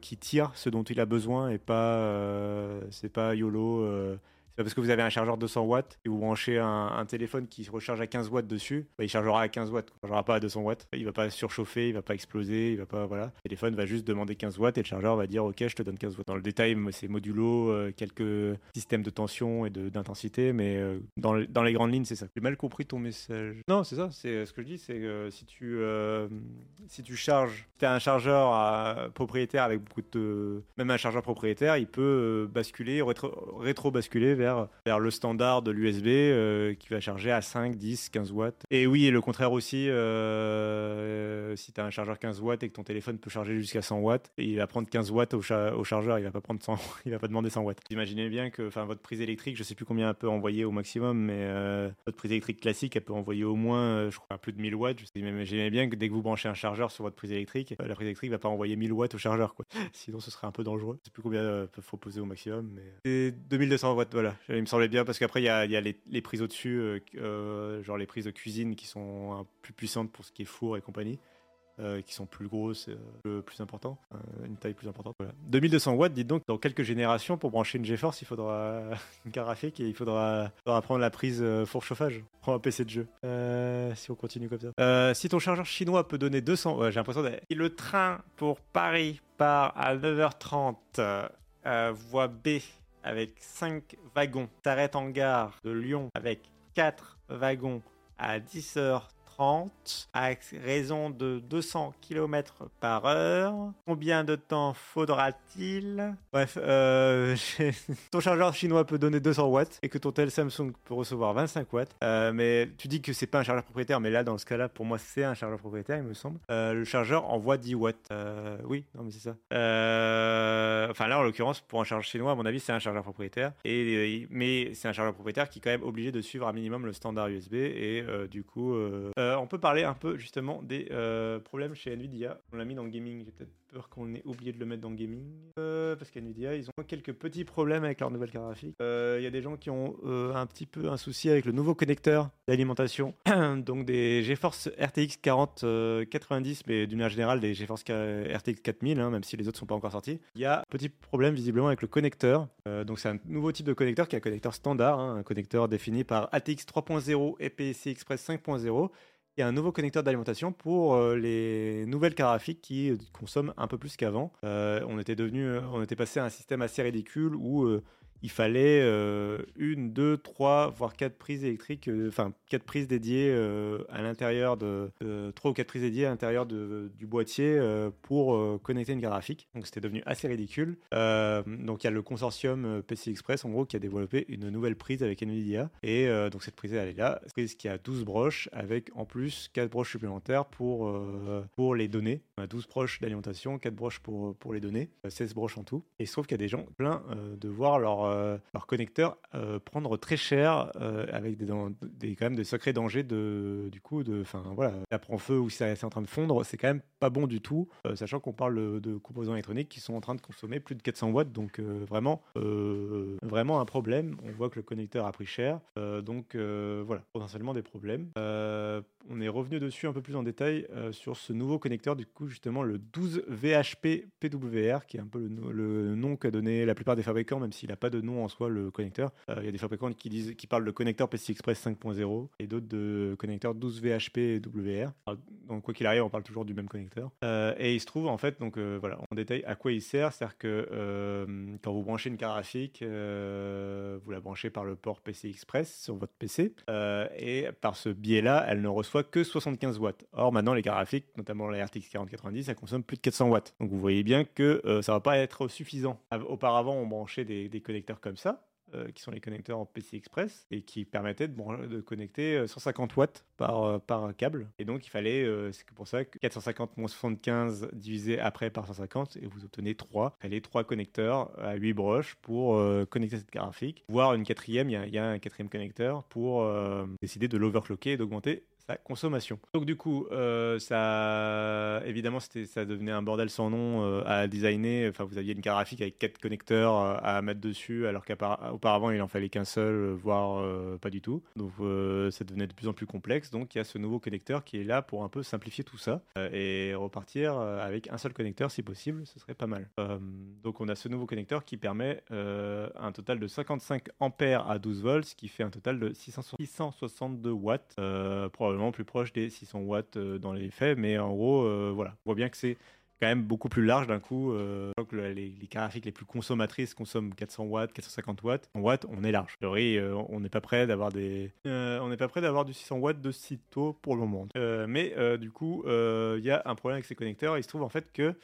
qui tire ce dont il a besoin et pas c'est pas YOLO parce que vous avez un chargeur de 200 watts et vous branchez un, téléphone qui se recharge à 15 watts dessus, bah, il chargera à 15 watts, il ne chargera pas à 200 watts. Il va pas surchauffer, il va pas exploser, il va pas voilà. Le téléphone va juste demander 15 watts et le chargeur va dire OK, je te donne 15 watts. Dans le détail, c'est modulo, euh, quelques systèmes de tension et d'intensité, mais euh, dans, les grandes lignes, c'est ça. J'ai mal compris ton message. Non, c'est ça. C'est euh, ce que je dis, c'est que si tu si tu charges, tu as un chargeur propriétaire avec beaucoup de même un chargeur propriétaire, il peut basculer, rétro, rétro basculer vers vers, le standard de l'USB euh, qui va charger à 5, 10, 15 watts. Et oui, et le contraire aussi, euh, si tu as un chargeur 15 watts et que ton téléphone peut charger jusqu'à 100 watts, il va prendre 15 watts au, chargeur, il va pas prendre 100, il va pas demander 100 watts. Imaginez bien que votre prise électrique, je sais plus combien elle peut envoyer au maximum, mais euh, votre prise électrique classique, elle peut envoyer au moins, je crois, plus de 1000 watts. Imaginez bien que dès que vous branchez un chargeur sur votre prise électrique, la prise électrique va pas envoyer 1000 watts au chargeur, quoi. Sinon, ce serait un peu dangereux. Je sais plus combien peuvent proposer au maximum, mais c'est 2200 watts, voilà. Il me semblait bien parce qu'après, il y a, les, prises au-dessus, euh, euh, genre les prises de cuisine qui sont plus puissantes pour ce qui est four et compagnie. qui sont plus grosses, euh, plus important, une taille plus importante. Voilà. 2200 watts, dites donc, dans quelques générations, pour brancher une GeForce, il faudra une carte graphique et il faudra, faudra prendre la prise four chauffage pour un PC de jeu. si on continue comme ça. si ton chargeur chinois peut donner 200, ouais, j'ai l'impression d'être. Le train pour Paris part à 9h30, voie B avec 5 wagons, s'arrête en gare de Lyon avec 4 wagons à 10h30 à raison de 200 km par heure. Combien de temps faudra-t-il? Bref, euh, ton chargeur chinois peut donner 200 watts et que ton tel Samsung peut recevoir 25 watts. Euh, mais tu dis que c'est pas un chargeur propriétaire, mais là, dans ce cas-là, pour moi, c'est un chargeur propriétaire, il me semble. Euh, le chargeur envoie 10 watts. oui, non, mais c'est ça. Enfin, là, en l'occurrence, pour un chargeur chinois, à mon avis, c'est un chargeur propriétaire. Et, mais c'est un chargeur propriétaire qui est quand même obligé de suivre un minimum le standard USB. Et du coup, on peut parler un peu justement des problèmes chez Nvidia. On l'a mis dans le gaming, j'ai peut-être peur qu'on ait oublié de le mettre dans le gaming. Euh, parce qu'Nvidia, ils ont quelques petits problèmes avec leur nouvelle carte graphique. Euh, il y a des gens qui ont euh, un petit peu un souci avec le nouveau connecteur d'alimentation. Donc des GeForce RTX 4090, mais d'une manière générale des GeForce RTX 4000, hein, même si les autres sont pas encore sortis. Il y a un petit problème visiblement avec le connecteur. donc c'est un nouveau type de connecteur qui est un connecteur standard, hein, un connecteur défini par ATX 3.0 et PCI Express 5.0 a un nouveau connecteur d'alimentation pour euh, les nouvelles cartes graphiques qui euh, consomment un peu plus qu'avant. Euh, devenu, on était passé à un système assez ridicule où il fallait euh, une, deux, trois, voire quatre prises électriques, euh, enfin quatre prises dédiées euh, à l'intérieur de trois ou quatre prises dédiées à l'intérieur du boîtier pour connecter une carte graphique. Donc c'était devenu assez ridicule. donc il y a le consortium PC Express en gros qui a développé une nouvelle prise avec Nvidia et donc cette prise elle est là, une prise qui a 12 broches avec en plus quatre broches supplémentaires pour pour les données. On a 12 broches d'alimentation, 4 broches pour pour les données, 16 broches en tout. Et il se trouve qu'il y a des gens plein de voir leur euh, leur connecteur euh, prendre très cher euh, avec des, quand même des sacrés dangers de, du coup, de, enfin voilà, ça prend feu ou c'est en train de fondre, c'est quand même pas bon du tout, sachant qu'on parle de composants électroniques qui sont en train de consommer plus de 400 watts, donc vraiment, vraiment un problème. On voit que le connecteur a pris cher, donc voilà, potentiellement des problèmes. on est revenu dessus un peu plus en détail sur ce nouveau connecteur, du coup justement le 12 VHP PWR, qui est un peu le, le nom qu'a donné la plupart des fabricants, même s'il n'a pas de nom en soi le connecteur. Euh, il y a des fabricants qui, disent, qui parlent de connecteur PCI Express 5.0 et d'autres de connecteur 12 VHP WR. Donc quoi qu'il arrive, on parle toujours du même connecteur. Euh, et il se trouve en fait, donc euh, voilà, en détail à quoi il sert. C'est-à-dire que quand vous branchez une carte graphique, vous la branchez par le port PCI Express sur votre PC et par ce biais-là, elle ne reçoit que 75 watts. Or maintenant, les cartes graphiques, notamment la RTX 4090, ça consomme plus de 400 watts. Donc vous voyez bien que ça va pas être suffisant. Auparavant, on branchait des, des connecteurs comme ça, euh, qui sont les connecteurs en PC Express, et qui permettaient de, connecter 150 euh, watts par, euh, par câble. Et donc il fallait, c'est pour ça que 450 moins 75 divisé après par 150, et vous obtenez 3. Il fallait 3 connecteurs à 8 broches pour connecter cette graphique. Voire une quatrième, il y, y, a un quatrième connecteur pour décider de l'overclocker et d'augmenter consommation. Donc du coup, euh, ça, évidemment, ça devenait un bordel sans nom euh, à designer. Enfin, vous aviez une carte graphique avec quatre connecteurs euh, à mettre dessus, alors qu'auparavant il en fallait qu'un seul, voire pas du tout. Donc ça devenait de plus en plus complexe. Donc il y a ce nouveau connecteur qui est là pour un peu simplifier tout ça et repartir avec un seul connecteur si possible, ce serait pas mal. donc on a ce nouveau connecteur qui permet un total de 55 ampères à 12 volts, ce qui fait un total de 662 watts, probablement plus proche des 600 watts euh, dans les faits, mais en gros, euh, voilà, on voit bien que c'est quand même beaucoup plus large d'un coup. Euh, les, les les plus consommatrices consomment 400 watts, 450 watts. En watts, on est large. Euh, on n'est pas prêt d'avoir des, euh, on n'est pas prêt d'avoir du 600 watts de sitôt pour le moment. Euh, mais du coup, il y a un problème avec ces connecteurs. Il se trouve en fait que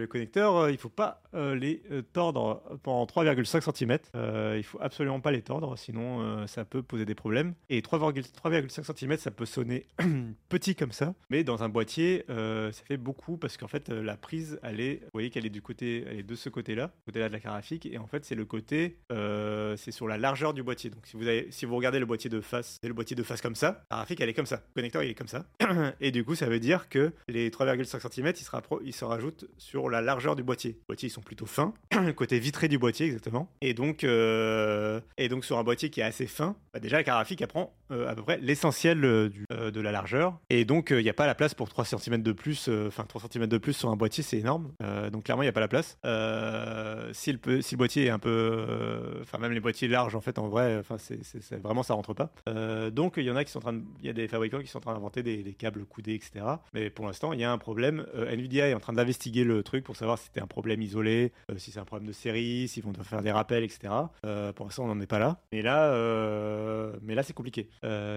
les connecteurs, il faut pas les tordre pendant 3,5 cm. il faut absolument pas les tordre, sinon ça peut poser des problèmes. Et 3,5 cm, ça peut sonner petit comme ça, mais dans un boîtier, ça fait beaucoup parce qu'en fait la prise, elle est, vous voyez qu'elle est du côté, elle est de ce côté-là, côté-là de la graphique, et en fait c'est le côté, euh, c'est sur la largeur du boîtier. Donc si vous si vous regardez le boîtier de face, c'est le boîtier de face comme ça, la graphique elle est comme ça, le connecteur il est comme ça, et du coup ça veut dire que les 3,5 cm ils se, ils se rajoutent sur la largeur du boîtier. Les boîtiers ils sont plutôt fins, côté vitré du boîtier exactement, et donc euh, et donc sur un boîtier qui est assez fin, bah, déjà la graphique elle prend euh, à peu près l'essentiel de la largeur, et donc il n'y a pas la place pour 3 cm de plus, enfin 3 cm de plus sur un boîtier c'est énorme, Euh, donc clairement il n'y a pas la place. Euh, si, le, si boîtier est un peu, euh, enfin même les boîtiers larges en fait en vrai, c'est vraiment ça rentre pas. Donc il y en a qui sont en train, de- il y a des fabricants qui sont en train d'inventer des, câbles coudés etc. Mais pour l'instant il y a un problème. Nvidia est en train d'investiguer le truc pour savoir si c'était un problème isolé, si c'est un problème de série, s'ils vont devoir faire des rappels etc. Pour l'instant on n'en est pas là. Mais là, mais là c'est compliqué.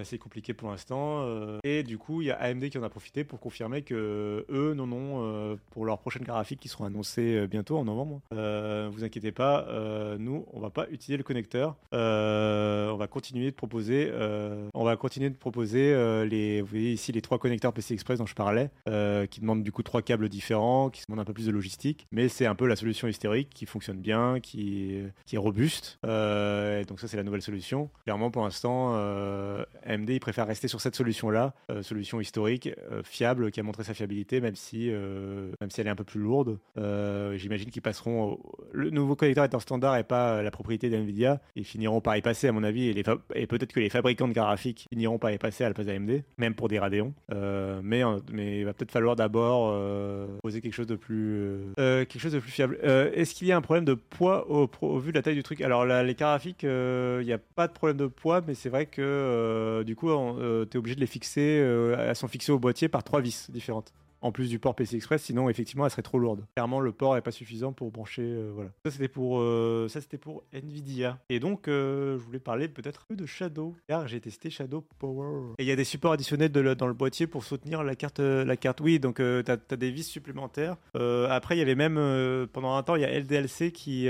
C'est compliqué pour l'instant. et du coup il y a AMD qui en a profité pour confirmer que eux non non euh, pour leurs prochaines graphiques qui seront annoncées euh, bientôt en novembre. Euh, vous inquiétez pas, euh, nous on va pas utiliser le connecteur. On va continuer de proposer, on va continuer de proposer les, vous voyez ici les trois connecteurs PC Express dont je parlais, qui demandent du coup trois câbles différents, qui demandent un peu plus de logistique, mais c'est un peu la solution historique qui fonctionne bien, qui, est robuste. Donc ça c'est la nouvelle solution. Clairement pour l'instant, AMD il préfère rester sur cette solution-là, euh, solution historique, fiable, qui a montré sa fiabilité, même si, même si elle est un peu plus lourde. Euh, J'imagine qu'ils passeront. Le nouveau connecteur étant standard et pas euh, la propriété d'NVIDIA, ils finiront par y passer, à mon avis, et, peut-être que les fabricants de graphiques finiront par y passer à la place d'AMD, même pour des Radeon. Euh, mais, il va peut-être falloir d'abord poser quelque chose de plus, fiable. Est-ce qu'il y a un problème de poids au, vu de la taille du truc? Alors, là, les graphiques, il n'y a pas de problème de poids, mais c'est vrai que du coup, tu es obligé de les fixer, elles sont fixées au boîtier par trois vis différentes en plus du port PC Express, sinon effectivement elle serait trop lourde. Clairement le port est pas suffisant pour brancher. euh, voilà. Ça c'était pour euh, pour Nvidia. Et donc euh, je voulais parler peut-être de Shadow, car j'ai testé Shadow Power. Et il y a des supports additionnels dans le boîtier pour soutenir la carte la carte. Oui, donc tu as des vis supplémentaires. Après il y avait même pendant un temps il y a LDLC qui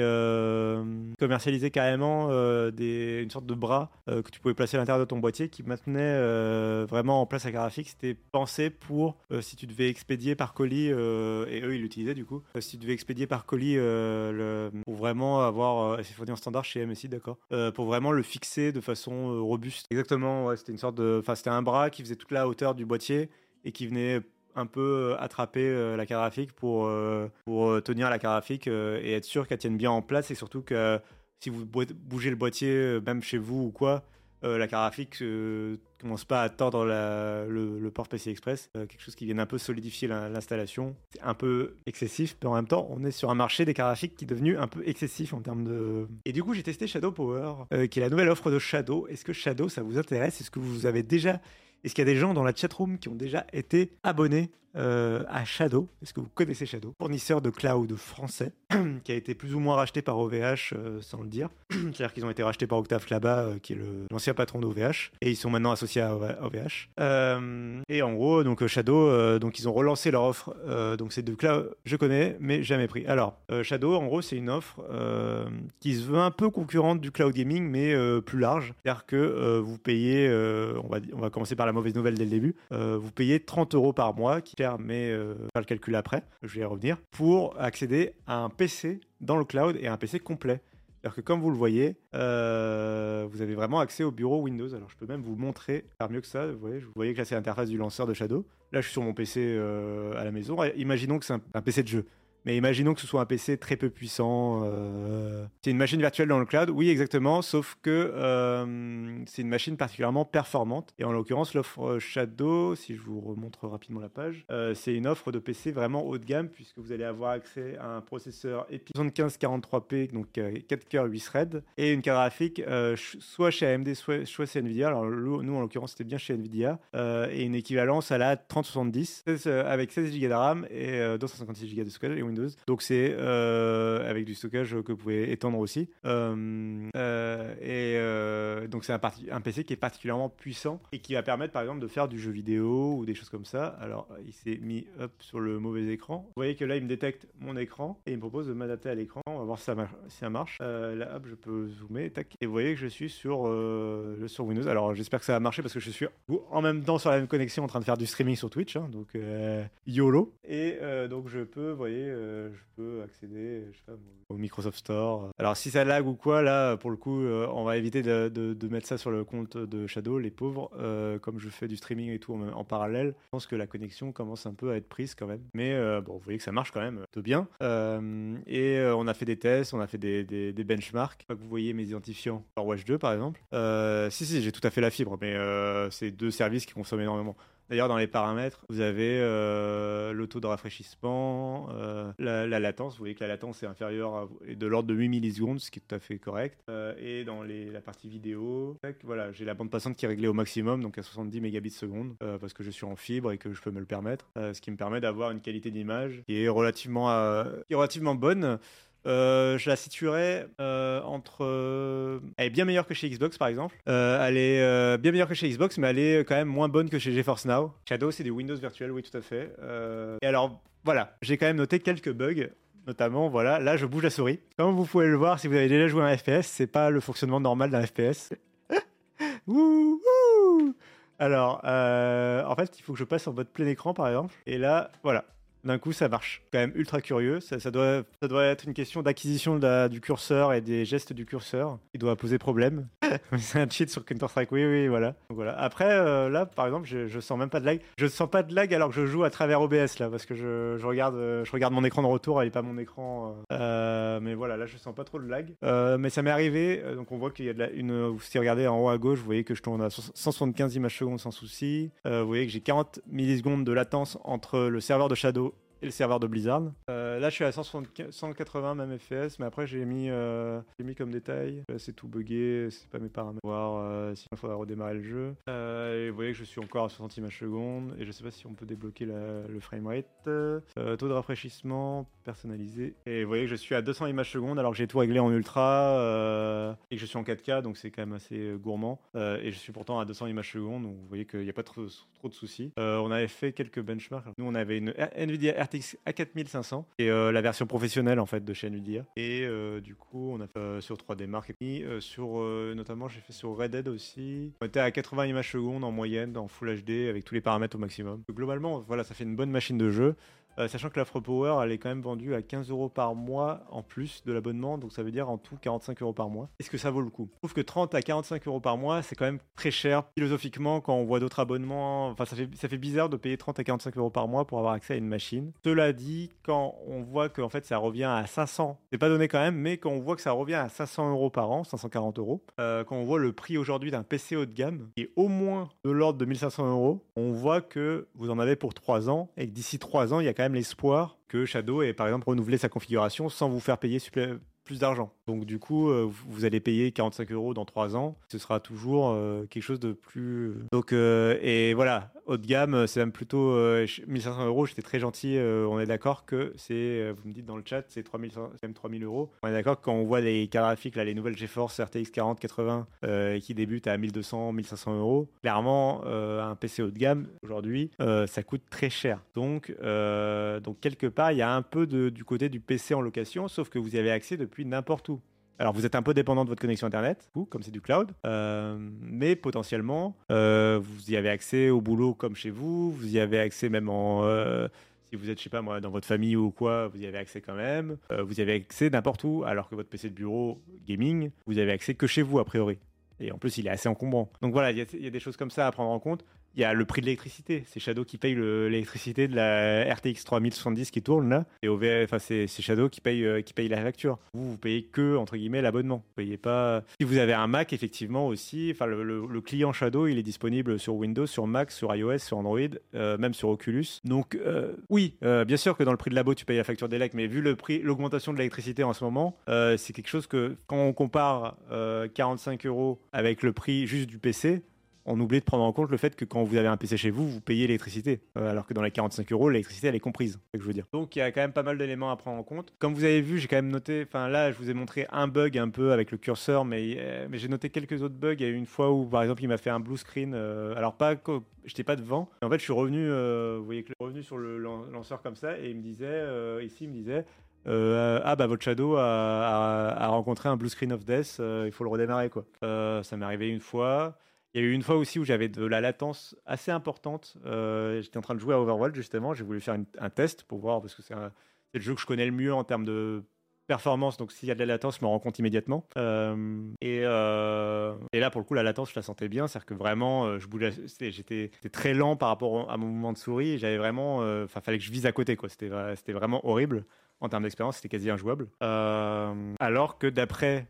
commercialisait carrément des, une sorte de bras que tu pouvais placer à l'intérieur de ton boîtier qui maintenait vraiment en place la graphique. C'était pensé pour si tu devais expédier par colis, euh, et eux ils l'utilisaient du coup, euh, si tu devais expédier par colis euh, pour vraiment avoir, c'est fourni en standard chez MSI, d'accord, pour vraiment le fixer de façon robuste. Exactement, ouais, c'était une sorte de, enfin c'était un bras qui faisait toute la hauteur du boîtier et qui venait un peu attraper la carte graphique pour, pour tenir la carte graphique et être sûr qu'elle tienne bien en place et surtout que si vous bougez le boîtier, même chez vous ou quoi, euh, la graphique euh, commence pas à tordre le, port PC Express, euh, quelque chose qui vienne un peu solidifier la- l'installation. C'est un peu excessif, mais en même temps, on est sur un marché des graphiques qui est devenu un peu excessif en termes de. Et du coup, j'ai testé Shadow Power, qui est la nouvelle offre de Shadow. Est-ce que Shadow, ça vous intéresse? Est-ce que vous avez déjà est-ce qu'il y a des gens dans la chatroom qui ont déjà été abonnés? Euh, à Shadow Est-ce que vous connaissez Shadow? Fournisseur de cloud français qui a été plus ou moins racheté par OVH euh, sans le dire. C'est-à-dire qu'ils ont été rachetés par Octave Klaba, euh, qui est l'ancien patron d'OVH, et ils sont maintenant associés à OVH. Et en gros, donc Shadow, donc ils ont relancé leur offre. donc c'est de cloud, je connais, mais jamais pris. Alors Shadow, en gros, c'est une offre qui se veut un peu concurrente du cloud gaming, mais plus large. C'est-à-dire que vous payez, on va on va commencer par la mauvaise nouvelle dès le début. Vous payez 30 euros par mois, qui mais euh, le calcul après. Je vais y revenir pour accéder à un PC dans le cloud et un PC complet. C'est-à-dire que comme vous le voyez, euh, vous avez vraiment accès au bureau Windows. Alors je peux même vous montrer, faire mieux que ça. Vous voyez, vous voyez que là c'est l'interface du lanceur de Shadow. Là je suis sur mon PC euh, à la maison. Imaginons que c'est un PC de jeu. Mais imaginons que ce soit un PC très peu puissant. euh, C'est une machine virtuelle dans le cloud. Oui, exactement. Sauf que euh, c'est une machine particulièrement performante. Et en l'occurrence, l'offre Shadow, si je vous remontre rapidement la page, euh, c'est une offre de PC vraiment haut de gamme puisque vous allez avoir accès à un processeur EPI 7543P, donc euh, 4 cœurs 8 threads, et une carte graphique soit chez AMD, soit, chez Nvidia. Alors nous, en l'occurrence, c'était bien chez Nvidia. et une équivalence à la 3070 16, euh, avec 16 Go de RAM et euh, 256 Go de stockage Donc c'est euh, avec du stockage que vous pouvez étendre aussi. Euh, euh, et donc c'est un, PC qui est particulièrement puissant et qui va permettre par exemple de faire du jeu vidéo ou des choses comme ça. Alors il s'est mis sur le mauvais écran. Vous voyez que là il me détecte mon écran et il me propose de m'adapter à l'écran. On va voir si ça, marche. Là hop je peux zoomer. Et vous voyez que je suis sur, sur Windows. Alors j'espère que ça va marcher parce que je suis en même temps sur la même connexion en train de faire du streaming sur Twitch. hein. donc YOLO. Et donc je peux, vous voyez, euh, je peux accéder je au Microsoft Store. Alors si ça lag ou quoi, là pour le coup, euh, on va éviter de, mettre ça sur le compte de Shadow, les pauvres. Euh, comme je fais du streaming et tout en, parallèle, je pense que la connexion commence un peu à être prise quand même. Mais bon, vous voyez que ça marche quand même de bien. Et on a fait des tests, on a fait des, des, des benchmarks. Pas que vous voyez mes identifiants par Watch 2 par exemple. Si, si, j'ai tout à fait la fibre, mais c'est deux services qui consomment énormément. D'ailleurs, dans les paramètres, vous avez euh, le taux de rafraîchissement, euh, la, la latence. Vous voyez que la latence est inférieure à, de l'ordre de 8 millisecondes, ce qui est tout à fait correct. Euh, et dans la partie vidéo, voilà, j'ai la bande passante qui est réglée au maximum, donc à 70 mégabits seconde, euh, parce que je suis en fibre et que je peux me le permettre. Ce qui me permet d'avoir une qualité d'image qui qui est relativement bonne. Euh, je la situerais euh, entre. euh, elle est bien meilleure que chez Xbox par exemple. Elle est bien meilleure que chez Xbox, mais elle est quand même moins bonne que chez GeForce Now. Shadow, c'est des Windows virtuels, oui, tout à fait. Et alors, voilà, j'ai quand même noté quelques bugs. Notamment, voilà, là je bouge la souris. Comme vous pouvez le voir, si vous avez déjà joué à un FPS, c'est pas le fonctionnement normal d'un FPS. Alors, en fait, il faut que je passe en mode plein écran par exemple. Et là, voilà, d'un coup ça marche. Quand même ultra curieux. Ça, doit, ça doit être une question d'acquisition du curseur et des gestes du curseur qui doit poser problème. c'est un cheat sur Counter-Strike, oui, oui, voilà. Donc, voilà. Après, euh, là, par exemple, je, je sens même pas de lag. Je sens pas de lag alors que je joue à travers OBS là, parce que je, regarde, euh, je regarde mon écran de retour, est pas mon écran. euh, mais voilà, là, je sens pas trop de lag. Mais ça m'est arrivé, donc on voit qu'il y a une. Si vous regardez en haut à gauche, vous voyez que je tourne à 175 images secondes sans souci. Vous voyez que j'ai 40 millisecondes de latence entre le serveur de Shadow le serveur de Blizzard. Euh, là, je suis à 175 180 même FPS, mais après, j'ai mis, euh, mis comme détail. C'est tout buggé, c'est pas mes paramètres. Voir, euh, sinon, il faudra redémarrer le jeu. Euh, et vous voyez que je suis encore à 60 images secondes, et je sais pas si on peut débloquer la- le framerate. Euh, taux de rafraîchissement personnalisé. Et vous voyez que je suis à 200 images secondes, alors que j'ai tout réglé en ultra, et que je suis en 4K, donc c'est quand même assez gourmand. Et je suis pourtant à 200 images secondes, donc vous voyez qu'il n'y a pas trop, trop de soucis. On avait fait quelques benchmarks. Nous, on avait une Nvidia RTX A4500, et euh, la version professionnelle en fait de chez Nvidia. Et euh, du coup, on a fait euh, sur 3D Mark et sur notamment j'ai fait sur Red Dead aussi. On était à 80 images secondes en moyenne en Full HD avec tous les paramètres au maximum. Globalement, voilà, ça fait une bonne machine de jeu. Euh, sachant que l'Afro Power, elle est quand même vendue à 15 euros par mois en plus de l'abonnement, donc ça veut dire en tout 45 euros par mois. Est-ce que ça vaut le coup? Je trouve que 30 à 45 euros par mois, c'est quand même très cher philosophiquement quand on voit d'autres abonnements. Enfin, ça fait, ça fait bizarre de payer 30 à 45 euros par mois pour avoir accès à une machine. Cela dit, quand on voit qu'en fait ça revient à 500, c'est pas donné quand même, mais quand on voit que ça revient à 500 euros par an, 540 euros, euh, quand on voit le prix aujourd'hui d'un PC haut de gamme, qui est au moins de l'ordre de 1500 euros, on voit que vous en avez pour 3 ans et que d'ici 3 ans, il y a quand même l'espoir que Shadow ait par exemple renouvelé sa configuration sans vous faire payer plus d'argent. Donc du coup, euh, vous allez payer 45 euros dans 3 ans. Ce sera toujours euh, quelque chose de plus... Donc, euh, et voilà, haut de gamme, c'est même plutôt euh, ch- 1500 euros. J'étais très gentil. on est d'accord que c'est, vous me dites dans le chat, c'est 3500 c'est même 3000 euros. On est d'accord que quand on voit les graphiques, là, les nouvelles GeForce RTX 4080 euh, qui débutent à 1200, 1500 euros, clairement, un PC haut de gamme aujourd'hui, ça coûte très cher. Donc, donc quelque part, il y a un peu de, du côté du PC en location, sauf que vous y avez accès depuis n'importe où. Alors vous êtes un peu dépendant de votre connexion internet, vous, comme c'est du cloud, euh, mais potentiellement euh, vous y avez accès au boulot comme chez vous, vous y avez accès même en euh, si vous êtes je sais pas moi dans votre famille ou quoi, vous y avez accès quand même, vous y avez accès n'importe où, alors que votre PC de bureau gaming, vous y avez accès que chez vous a priori. Et en plus, il est assez encombrant. Donc voilà, il y a des choses comme ça à prendre en compte. Il y a le prix de l'électricité. C'est Shadow qui paye le- l'électricité de la RTX 3070 qui tourne là. Et au enfin, c'est Shadow qui paye, euh, qui paye la facture. Vous, vous payez que, entre guillemets, l'abonnement. Payez pas. Si vous avez un Mac, effectivement, aussi, enfin, le, client Shadow, il est disponible sur Windows, sur Mac, sur iOS, sur Android, euh, même sur Oculus. Donc, euh, oui, euh, bien sûr que dans le prix de labo, tu payes la facture d'élect, mais vu le prix, l'augmentation de l'électricité en ce moment, euh, c'est quelque chose que, quand on compare euh, 45 euros avec le prix juste du PC, on oublie de prendre en compte le fait que quand vous avez un PC chez vous, vous payez l'électricité. Euh, alors que dans les 45 euros, l'électricité, elle est comprise. C'est ce que je veux dire. Donc il y a quand même pas mal d'éléments à prendre en compte. Comme vous avez vu, j'ai quand même noté, enfin là, je vous ai montré un bug un peu avec le curseur, mais, euh, j'ai noté quelques autres bugs. Il y a eu une fois où, par exemple, il m'a fait un blue screen. euh, alors pas, j'étais pas devant. En fait, je suis revenu, vous voyez que je suis revenu sur le lan- lanceur comme ça, et il me disait, ici, il me disait, ah bah votre Shadow a, rencontré un blue screen of death, il faut le redémarrer quoi. Ça m'est arrivé une fois. Il y a eu une fois aussi où j'avais de la latence assez importante. Euh, J'étais en train de jouer à Overwatch justement, j'ai voulu faire un test pour voir parce que c'est le jeu que je connais le mieux en termes de performance, donc s'il y a de la latence, je me rends compte immédiatement. Euh, et, euh, et là, pour le coup, la latence, je la sentais bien, c'est-à-dire que vraiment, j'étais très lent par rapport à mon mouvement de souris, j'avais vraiment, fallait que je vise à côté, quoi. C'était vraiment horrible. En termes d'expérience, c'était quasi injouable. Euh, alors que d'après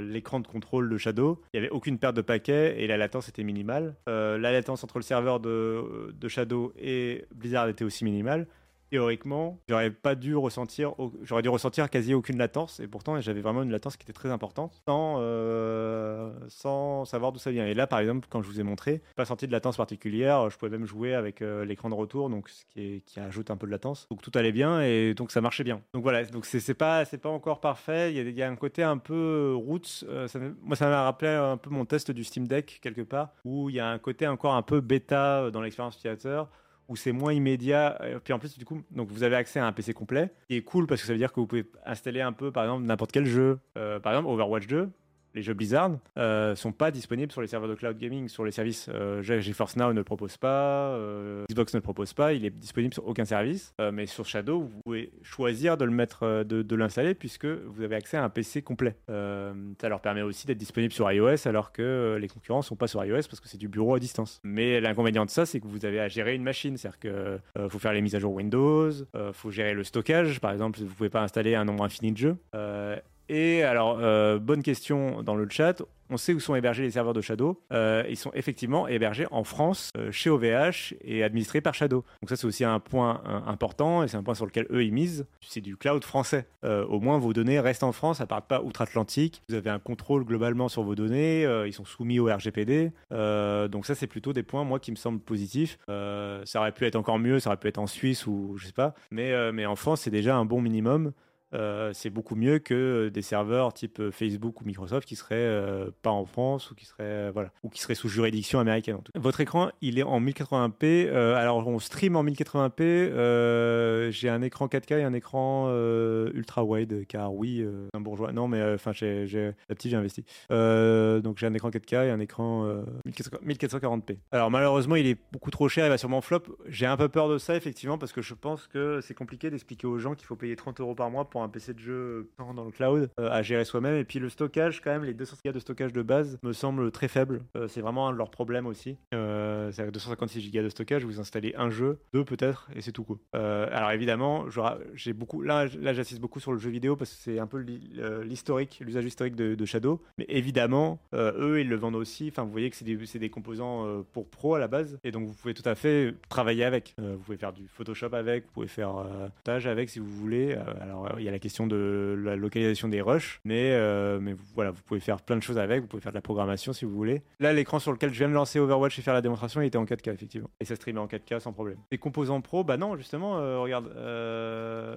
l'écran de contrôle de Shadow, il n'y avait aucune perte de paquet et la latence était minimale. Euh, la latence entre le serveur de, de Shadow et Blizzard était aussi minimale. Théoriquement, j'aurais pas dû ressentir, au- j'aurais dû ressentir quasi aucune latence et pourtant j'avais vraiment une latence qui était très importante sans, euh, sans savoir d'où ça vient. Et là, par exemple, quand je vous ai montré, pas senti de latence particulière, je pouvais même jouer avec euh, l'écran de retour, donc ce qui, ajoute un peu de latence. Donc tout allait bien et donc ça marchait bien. Donc voilà, donc c'est pas c'est pas encore parfait. Il y, a, un côté un peu roots. euh, me- moi, ça m'a rappelé un peu mon test du Steam Deck quelque part, où il y a un côté encore un peu bêta dans l'expérience utilisateur où c'est moins immédiat. Et puis en plus, du coup, donc vous avez accès à un PC complet, qui est cool parce que ça veut dire que vous pouvez installer un peu, par exemple, n'importe quel jeu. Euh, par exemple, Overwatch 2, les jeux Blizzard, euh, sont pas disponibles sur les serveurs de cloud gaming, sur les services. Euh, Ge- GeForce Now ne le propose pas, euh, Xbox ne le propose pas, il est disponible sur aucun service. Euh, mais sur Shadow, vous pouvez choisir de le mettre, euh, de, l'installer puisque vous avez accès à un PC complet. Ça leur permet aussi d'être disponible sur iOS alors que les concurrents sont pas sur iOS parce que c'est du bureau à distance. Mais l'inconvénient de ça, c'est que vous avez à gérer une machine, c'est-à-dire que faut faire les mises à jour Windows, faut gérer le stockage, par exemple, vous pouvez pas installer un nombre infini de jeux. Et alors, euh, bonne question dans le chat. On sait où sont hébergés les serveurs de Shadow. Euh, ils sont effectivement hébergés en France, euh, chez OVH et administrés par Shadow. Donc ça, c'est aussi un point important et c'est un point sur lequel eux ils misent. C'est du cloud français. Au moins, vos données restent en France, ça part pas outre-Atlantique. Vous avez un contrôle globalement sur vos données. ils sont soumis au RGPD. Donc ça, c'est plutôt des points moi qui me semblent positifs. Ça aurait pu être encore mieux, ça aurait pu être en Suisse ou je sais pas. Mais en France, c'est déjà un bon minimum. Euh, c'est beaucoup mieux que des serveurs type euh, Facebook ou Microsoft qui seraient euh, pas en France ou qui seraient euh, voilà ou qui seraient sous juridiction américaine. Votre écran, il est en 1080p. euh, alors on stream en 1080p. euh, j'ai un écran 4K et un écran euh, ultra wide car oui, euh, un bourgeois. Non mais enfin j'ai j'ai la petite j'ai investi. Euh, donc j'ai un écran 4K et un écran euh, 1440p. Alors malheureusement, il est beaucoup trop cher. Il va sûrement flop. J'ai un peu peur de ça effectivement parce que je pense que c'est compliqué d'expliquer aux gens qu'il faut payer 30 euros par mois pour un PC de jeu dans le cloud euh, à gérer soi-même. Et puis le stockage, quand même, les 200 Go de stockage de base me semble très faible. Euh, c'est vraiment un de leurs problèmes aussi. Euh, c'est-à-dire que 256 Go de stockage, vous installez un jeu, deux peut-être, et c'est tout quoi. Alors évidemment, j'ai beaucoup, là, là j'assiste beaucoup sur le jeu vidéo parce que c'est un peu l'hi- l'historique, l'usage historique de, Shadow. Mais évidemment, eux, ils le vendent aussi. Enfin, vous voyez que c'est des, des composants pour pro à la base, et donc vous pouvez tout à fait travailler avec. Vous pouvez faire du Photoshop avec, vous pouvez faire montage avec si vous voulez. Alors il y a la question de la localisation des rushs, mais euh, mais voilà, vous pouvez faire plein de choses avec. Vous pouvez faire de la programmation si vous voulez. Là, l'écran sur lequel je viens de lancer Overwatch et faire la démonstration, il était en 4K effectivement, et ça streamait en 4K sans problème. Les composants pro, bah non, justement, euh, regarde, euh,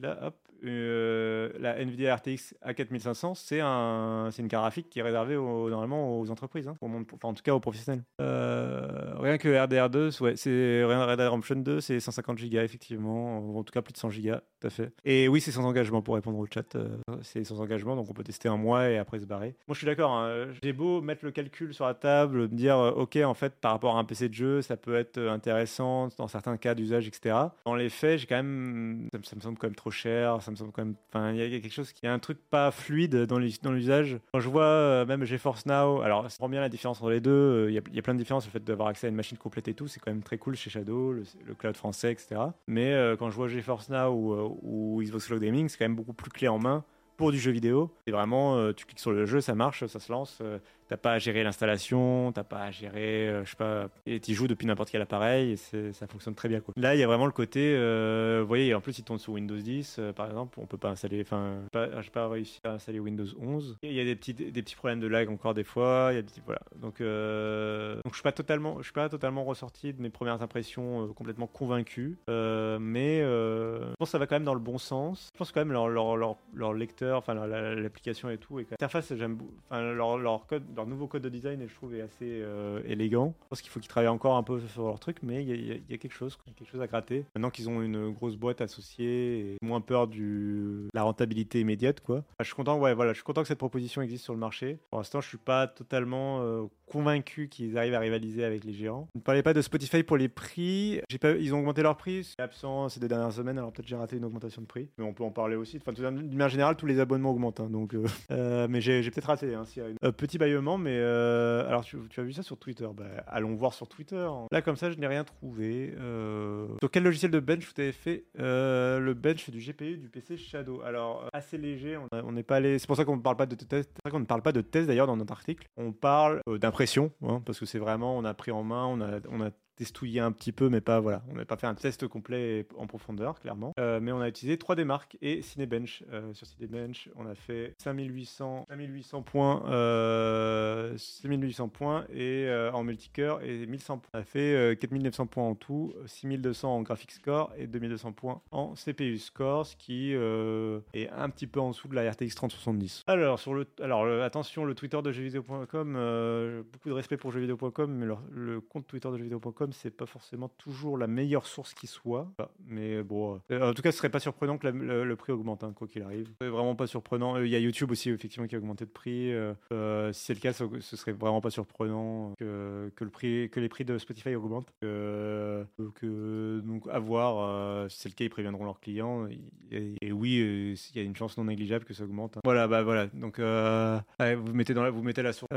là, hop, euh, la Nvidia RTX A4500, c'est un, une carte graphique qui est réservée normalement aux entreprises, hein, enfin en tout cas aux professionnels. Euh, rien que RDR2, ouais, c'est Red Dead Redemption 2, c'est 150 Go effectivement, en tout cas plus de 100 Go, tout à fait. Et oui, c'est sans engagement pour répondre au chat, euh, c'est sans engagement, donc on peut tester un mois et après se barrer. Moi, je suis d'accord. hein, J'ai beau mettre le calcul sur la table, me dire, ok, en fait, par rapport à un PC de jeu, ça peut être intéressant dans certains cas d'usage, etc. Dans les faits, j'ai quand même, ça, me- ça me semble quand même trop cher. Ça il y, a- quelque chose, qui- il un truc pas fluide dans l'us- dans l'usage. Quand je vois euh, même GeForce Now, alors c'est bien la différence entre les deux. euh, Il y, a, plein de différences, le fait d'avoir accès à une machine complète et tout, c'est quand même très cool chez Shadow, le, cloud français, etc. Mais euh, quand je vois GeForce Now ou, ou Xbox Cloud Gaming, c'est quand même beaucoup plus clé en main pour du jeu vidéo. C'est vraiment, tu cliques sur le jeu, ça marche, ça se lance. T'as pas à gérer l'installation, t'as pas à gérer, euh, je sais pas, et tu joues depuis n'importe quel appareil et ça fonctionne très bien. Quoi. Là, il y a vraiment le côté, euh, vous voyez, en plus, il tourne sur Windows 10, euh, par exemple, on peut pas installer, enfin, j'ai pas réussi à installer Windows 11. Et il y a des petits, des petits problèmes de lag encore des fois, il y a des petits, voilà. Donc, donc je suis pas totalement, je suis pas totalement ressorti de mes premières impressions complètement convaincu, mais je pense que ça va quand même dans le bon sens. Je pense quand même leur, leur, leur, lecteur, enfin l'application et tout, et l'interface, j'aime, enfin leur, leur code, leur nouveau code de design, je trouve est assez euh, élégant. Je pense qu'il faut qu'ils travaillent encore un peu sur leur truc, mais il y a, quelque chose, quelque chose à gratter. Maintenant qu'ils ont une grosse boîte associée et moins peur du la rentabilité immédiate, quoi. Je suis content, ouais, voilà, je suis content que cette proposition existe sur le marché. Pour l'instant, je suis pas totalement euh, convaincu qu'ils arrivent à rivaliser avec les géants. Ne parlez pas de Spotify pour les prix. Pas, ils ont augmenté leur prix. C'est absent ces deux dernières semaines, alors peut-être j'ai raté une augmentation de prix. Mais on peut en parler aussi. Enfin, de manière générale, tous les abonnements augmentent. hein, donc, euh, euh, mais j'ai peut-être raté. Hein, Euh, petit bâillement, mais alors tu, as vu ça sur Twitter? Bah, Allons voir sur Twitter. Là, comme ça, je n'ai rien trouvé. Sur quel logiciel de bench vous avez fait le bench du GPU du PC Shadow? Alors, assez léger. On n'est pas allé. C'est pour ça qu'on ne parle pas de test. Qu'on ne parle pas de test d'ailleurs dans notre article. On parle euh, hein, parce que c'est vraiment, on a pris en main, on a, on a testouillé un petit peu, mais pas voilà, on n'a pas fait un test complet et en profondeur, clairement. Euh, mais on a utilisé 3D Mark et Cinebench. Euh, sur Cinebench, on a fait 5800, 5800 points, euh, 5800 points et euh, en multicœur et 1100 points. On a fait euh, 4900 points en tout, 6200 en graphics score et 2200 points en CPU score, ce qui euh, est un petit peu en dessous de la RTX 3070. Alors, sur le, alors le- attention, le Twitter de jeuxvideo.com, euh, beaucoup de respect pour jeuxvideo.com, mais leur- le compte Twitter de jeuxvideo.com, c'est pas forcément toujours la meilleure source qui soit. Enfin, Mais bon, euh, en tout cas, ce serait pas surprenant que le, prix augmente, hein, quoi qu'il arrive. C'est vraiment pas surprenant. Euh, Il y a YouTube aussi, effectivement, qui a augmenté de prix. Euh, si c'est le cas, ça- ce serait vraiment pas surprenant que, que, le prix, que les prix de Spotify augmentent. Donc, à voir. si c'est le cas, ils préviendront leurs clients. Et, oui, il y a une chance non négligeable que ça augmente. hein. Voilà, bah voilà. Donc, vous mettez dans la, vous mettez la source.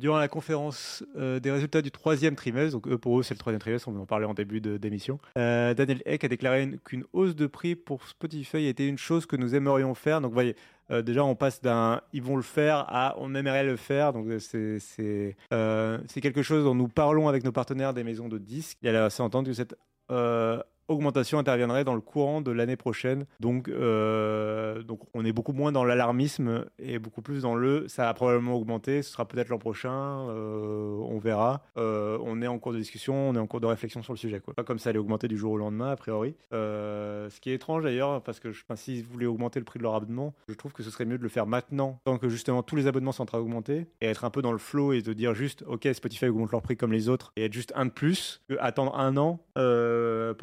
Durant la conférence des résultats du troisième trimestre, donc eux, pour eux, c'est le troisième trimestre, on en parler en début d'émission. Euh, Daniel Eck a déclaré une- qu'une hausse de prix pour Spotify était une chose que nous aimerions faire. Donc, vous voyez, euh, déjà, on passe d'un ils vont le faire à on aimerait le faire. Donc, euh, c'est c'est euh, c'est quelque chose dont nous parlons avec nos partenaires des maisons de disques. Il y a laissé entendre que cette euh, augmentation interviendrait dans le courant de l'année prochaine. Donc, euh, donc, on est beaucoup moins dans l'alarmisme et beaucoup plus dans le ça a probablement augmenté. Ce sera peut-être l'an prochain. euh, on verra. Euh, on est en cours de discussion, on est en cours de réflexion sur le sujet. Pas comme ça allait augmenter du jour au lendemain, a priori. Ce qui est étrange d'ailleurs, parce que enfin, s'ils voulaient augmenter le prix de leur abonnement, je trouve que ce serait mieux de le faire maintenant, tant que justement tous les abonnements sont en train d'augmenter, et être un peu dans le flow et de dire juste, ok, Spotify augmente leur prix comme les autres, et être juste un de plus, que attendre un an, euh,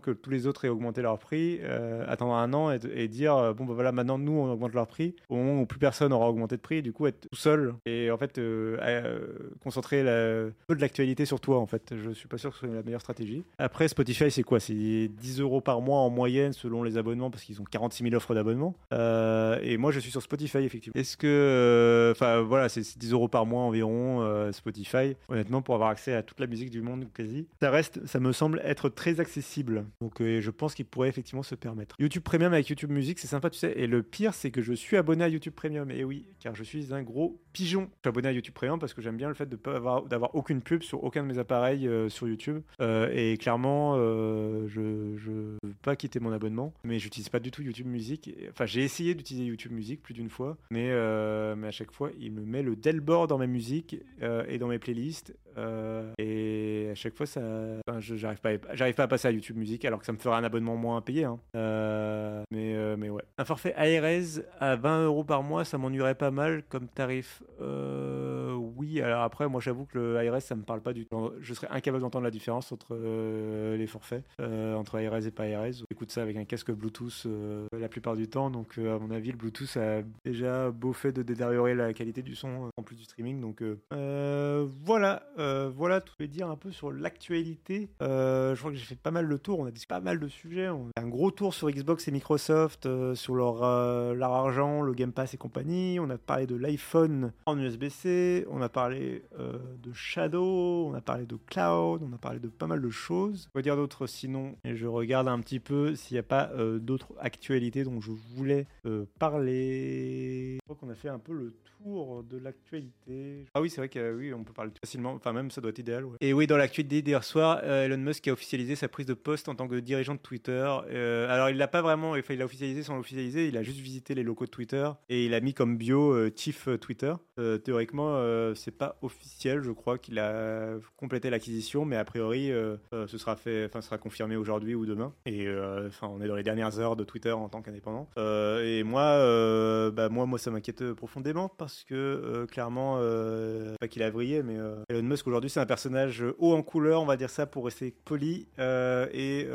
que tous les autres aient augmenté leur prix, euh, attendre un an et, dire, euh, bon, bah voilà, maintenant nous on augmente leur prix, au moment où plus personne aura augmenté de prix, du coup être tout seul, et en fait euh, concentrer la, peu de l'actualité sur toi, en fait. Je suis pas sûr que ce soit la meilleure stratégie. Après, Spotify, c'est quoi? C'est 10 euros par mois en moyenne selon les abonnements, parce qu'ils ont 46 000 offres d'abonnement. Et moi, je suis sur Spotify, effectivement. Est-ce que. Enfin, voilà, c'est c'est 10 euros par mois environ, Spotify. Honnêtement, pour avoir accès à toute la musique du monde, quasi. Ça reste, ça me semble être très accessible. Donc, euh, je pense qu'ils pourraient effectivement se permettre. YouTube Premium avec YouTube Music, c'est sympa, tu sais. Et le pire, c'est que je suis abonné à YouTube Premium. Et oui, car je suis un gros pigeon. Je suis abonné à YouTube Premium parce que j'aime bien le fait de pas avoir d'avoir aucune pub sur aucun de mes appareils euh, sur YouTube. Euh, et clairement, je je veux pas quitter mon abonnement, mais j'utilise pas du tout YouTube Music. Enfin, j'ai essayé d'utiliser YouTube Music plus d'une fois, mais à chaque fois, il me met le Delbord dans mes musiques euh, et dans mes playlists. et à chaque fois, ça, enfin, j'arrive pas, à- j'arrive pas à passer à YouTube Music, alors que ça me ferait un abonnement moins à payer. hein. Euh, mais euh, mais ouais, un forfait ARS à 20 euros par mois, ça m'ennuierait pas mal comme tarif. Euh, oui, alors après, moi j'avoue que le ARS ça me parle pas du tout. Je serais incapable d'entendre la différence entre euh, les forfaits, euh, entre ARS et pas ARS. J'écoute ça avec un casque Bluetooth euh, la plupart du temps, donc à mon avis, le Bluetooth a déjà beau fait de détériorer la qualité du son en plus du streaming. Donc voilà, voilà tout je vais dire un peu sur l'actualité. Je crois que j'ai fait pas mal le tour, on a dit pas mal de sujets. Un gros tour sur Xbox et Microsoft, sur leur, leur argent, le Game Pass et compagnie. On a parlé de l'iPhone en USB-C. On a parlé de Shadow, on a parlé de Cloud, on a parlé de pas mal de choses. Quoi dire d'autre sinon Et je regarde un petit peu s'il n'y a pas d'autres actualités dont je voulais parler. Je crois qu'on a fait un peu le tour de l'actualité. Ah oui, c'est vrai que oui, peut parler facilement. Enfin, même ça doit être idéal. Et oui, dans l'actualité d'hier soir, Elon Musk a officialisé sa prise de poste en tant que dirigeant de Twitter. alors, il l'a pas vraiment, il l'a officialisé sans l'officialiser. Il a juste visité les locaux de Twitter et il a mis comme bio Chief Twitter. théoriquement, c'est pas officiel. Je crois qu'il a complété l'acquisition, mais a priori, ce sera fait, enfin, sera confirmé aujourd'hui ou demain. Et enfin, on est dans les dernières heures de Twitter en tant qu'indépendant. et moi, bah, moi, moi, ça m'inquiète profondément parce que clairement, pas qu'il a vrillé, mais Elon Musk aujourd'hui, c'est un personnage haut en couleur, on va dire ça pour rester poli, et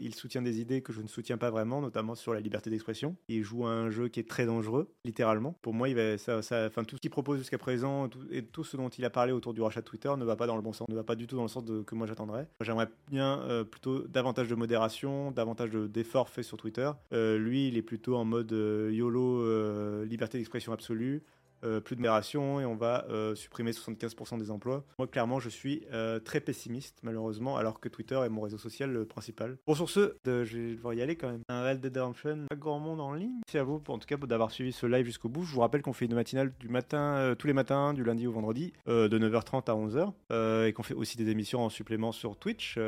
il soutient des idées que je ne soutiens pas vraiment, notamment sur la liberté d'expression. Il joue un jeu qui est très dangereux, littéralement. Pour moi, il va, ça, enfin, tout ce qu'il propose jusqu'à présent et tout ce dont il a parlé autour du rachat de Twitter ne va pas dans le bon sens, ne va pas du tout dans le sens de, que moi j'attendrais. J'aimerais bien plutôt davantage de modération, davantage d'efforts faits sur Twitter. lui, il est plutôt en mode YOLO, liberté d'expression absolue. Euh, plus de modération et on va euh, supprimer 75% des emplois. Moi, clairement, je suis euh, très pessimiste, malheureusement, alors que Twitter est mon réseau social principal. Bon, sur ce, je vais devoir y aller quand même. Un Red Dead Redemption, pas grand monde en ligne. Merci à vous, en tout cas, d'avoir suivi ce live jusqu'au bout. Je vous rappelle qu'on fait une matinale du matin, tous les matins, du lundi au vendredi, de 9h30 à 11h, et qu'on fait aussi des émissions en supplément sur Twitch,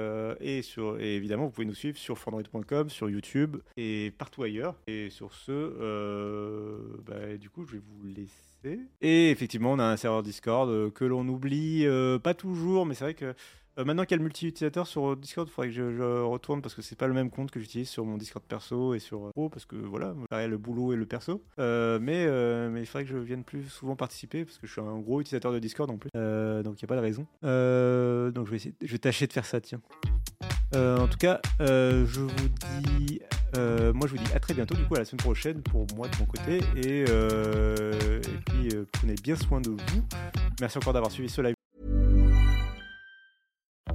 et, sur, évidemment, vous pouvez nous suivre sur Fandroid.com, sur YouTube et partout ailleurs. Et sur ce, bah, du coup, je vais vous laisser et effectivement, on a un serveur Discord euh, que l'on oublie euh, pas toujours, mais c'est vrai que euh, maintenant qu'il y a le multi-utilisateur sur Discord, il faudrait que je, retourne parce que c'est pas le même compte que j'utilise sur mon Discord perso et sur Pro parce que voilà, il le boulot et le perso. mais, mais il faudrait que je vienne plus souvent participer parce que je suis un gros utilisateur de Discord en plus. donc il n'y a pas de raison. donc je vais, essayer, tâcher de faire ça, tiens. en tout cas, je vous dis euh, moi, je vous dis à très bientôt, du coup, à la semaine prochaine pour moi de mon côté. Et, euh, et puis, euh, prenez bien soin de vous. Merci encore d'avoir suivi ce live.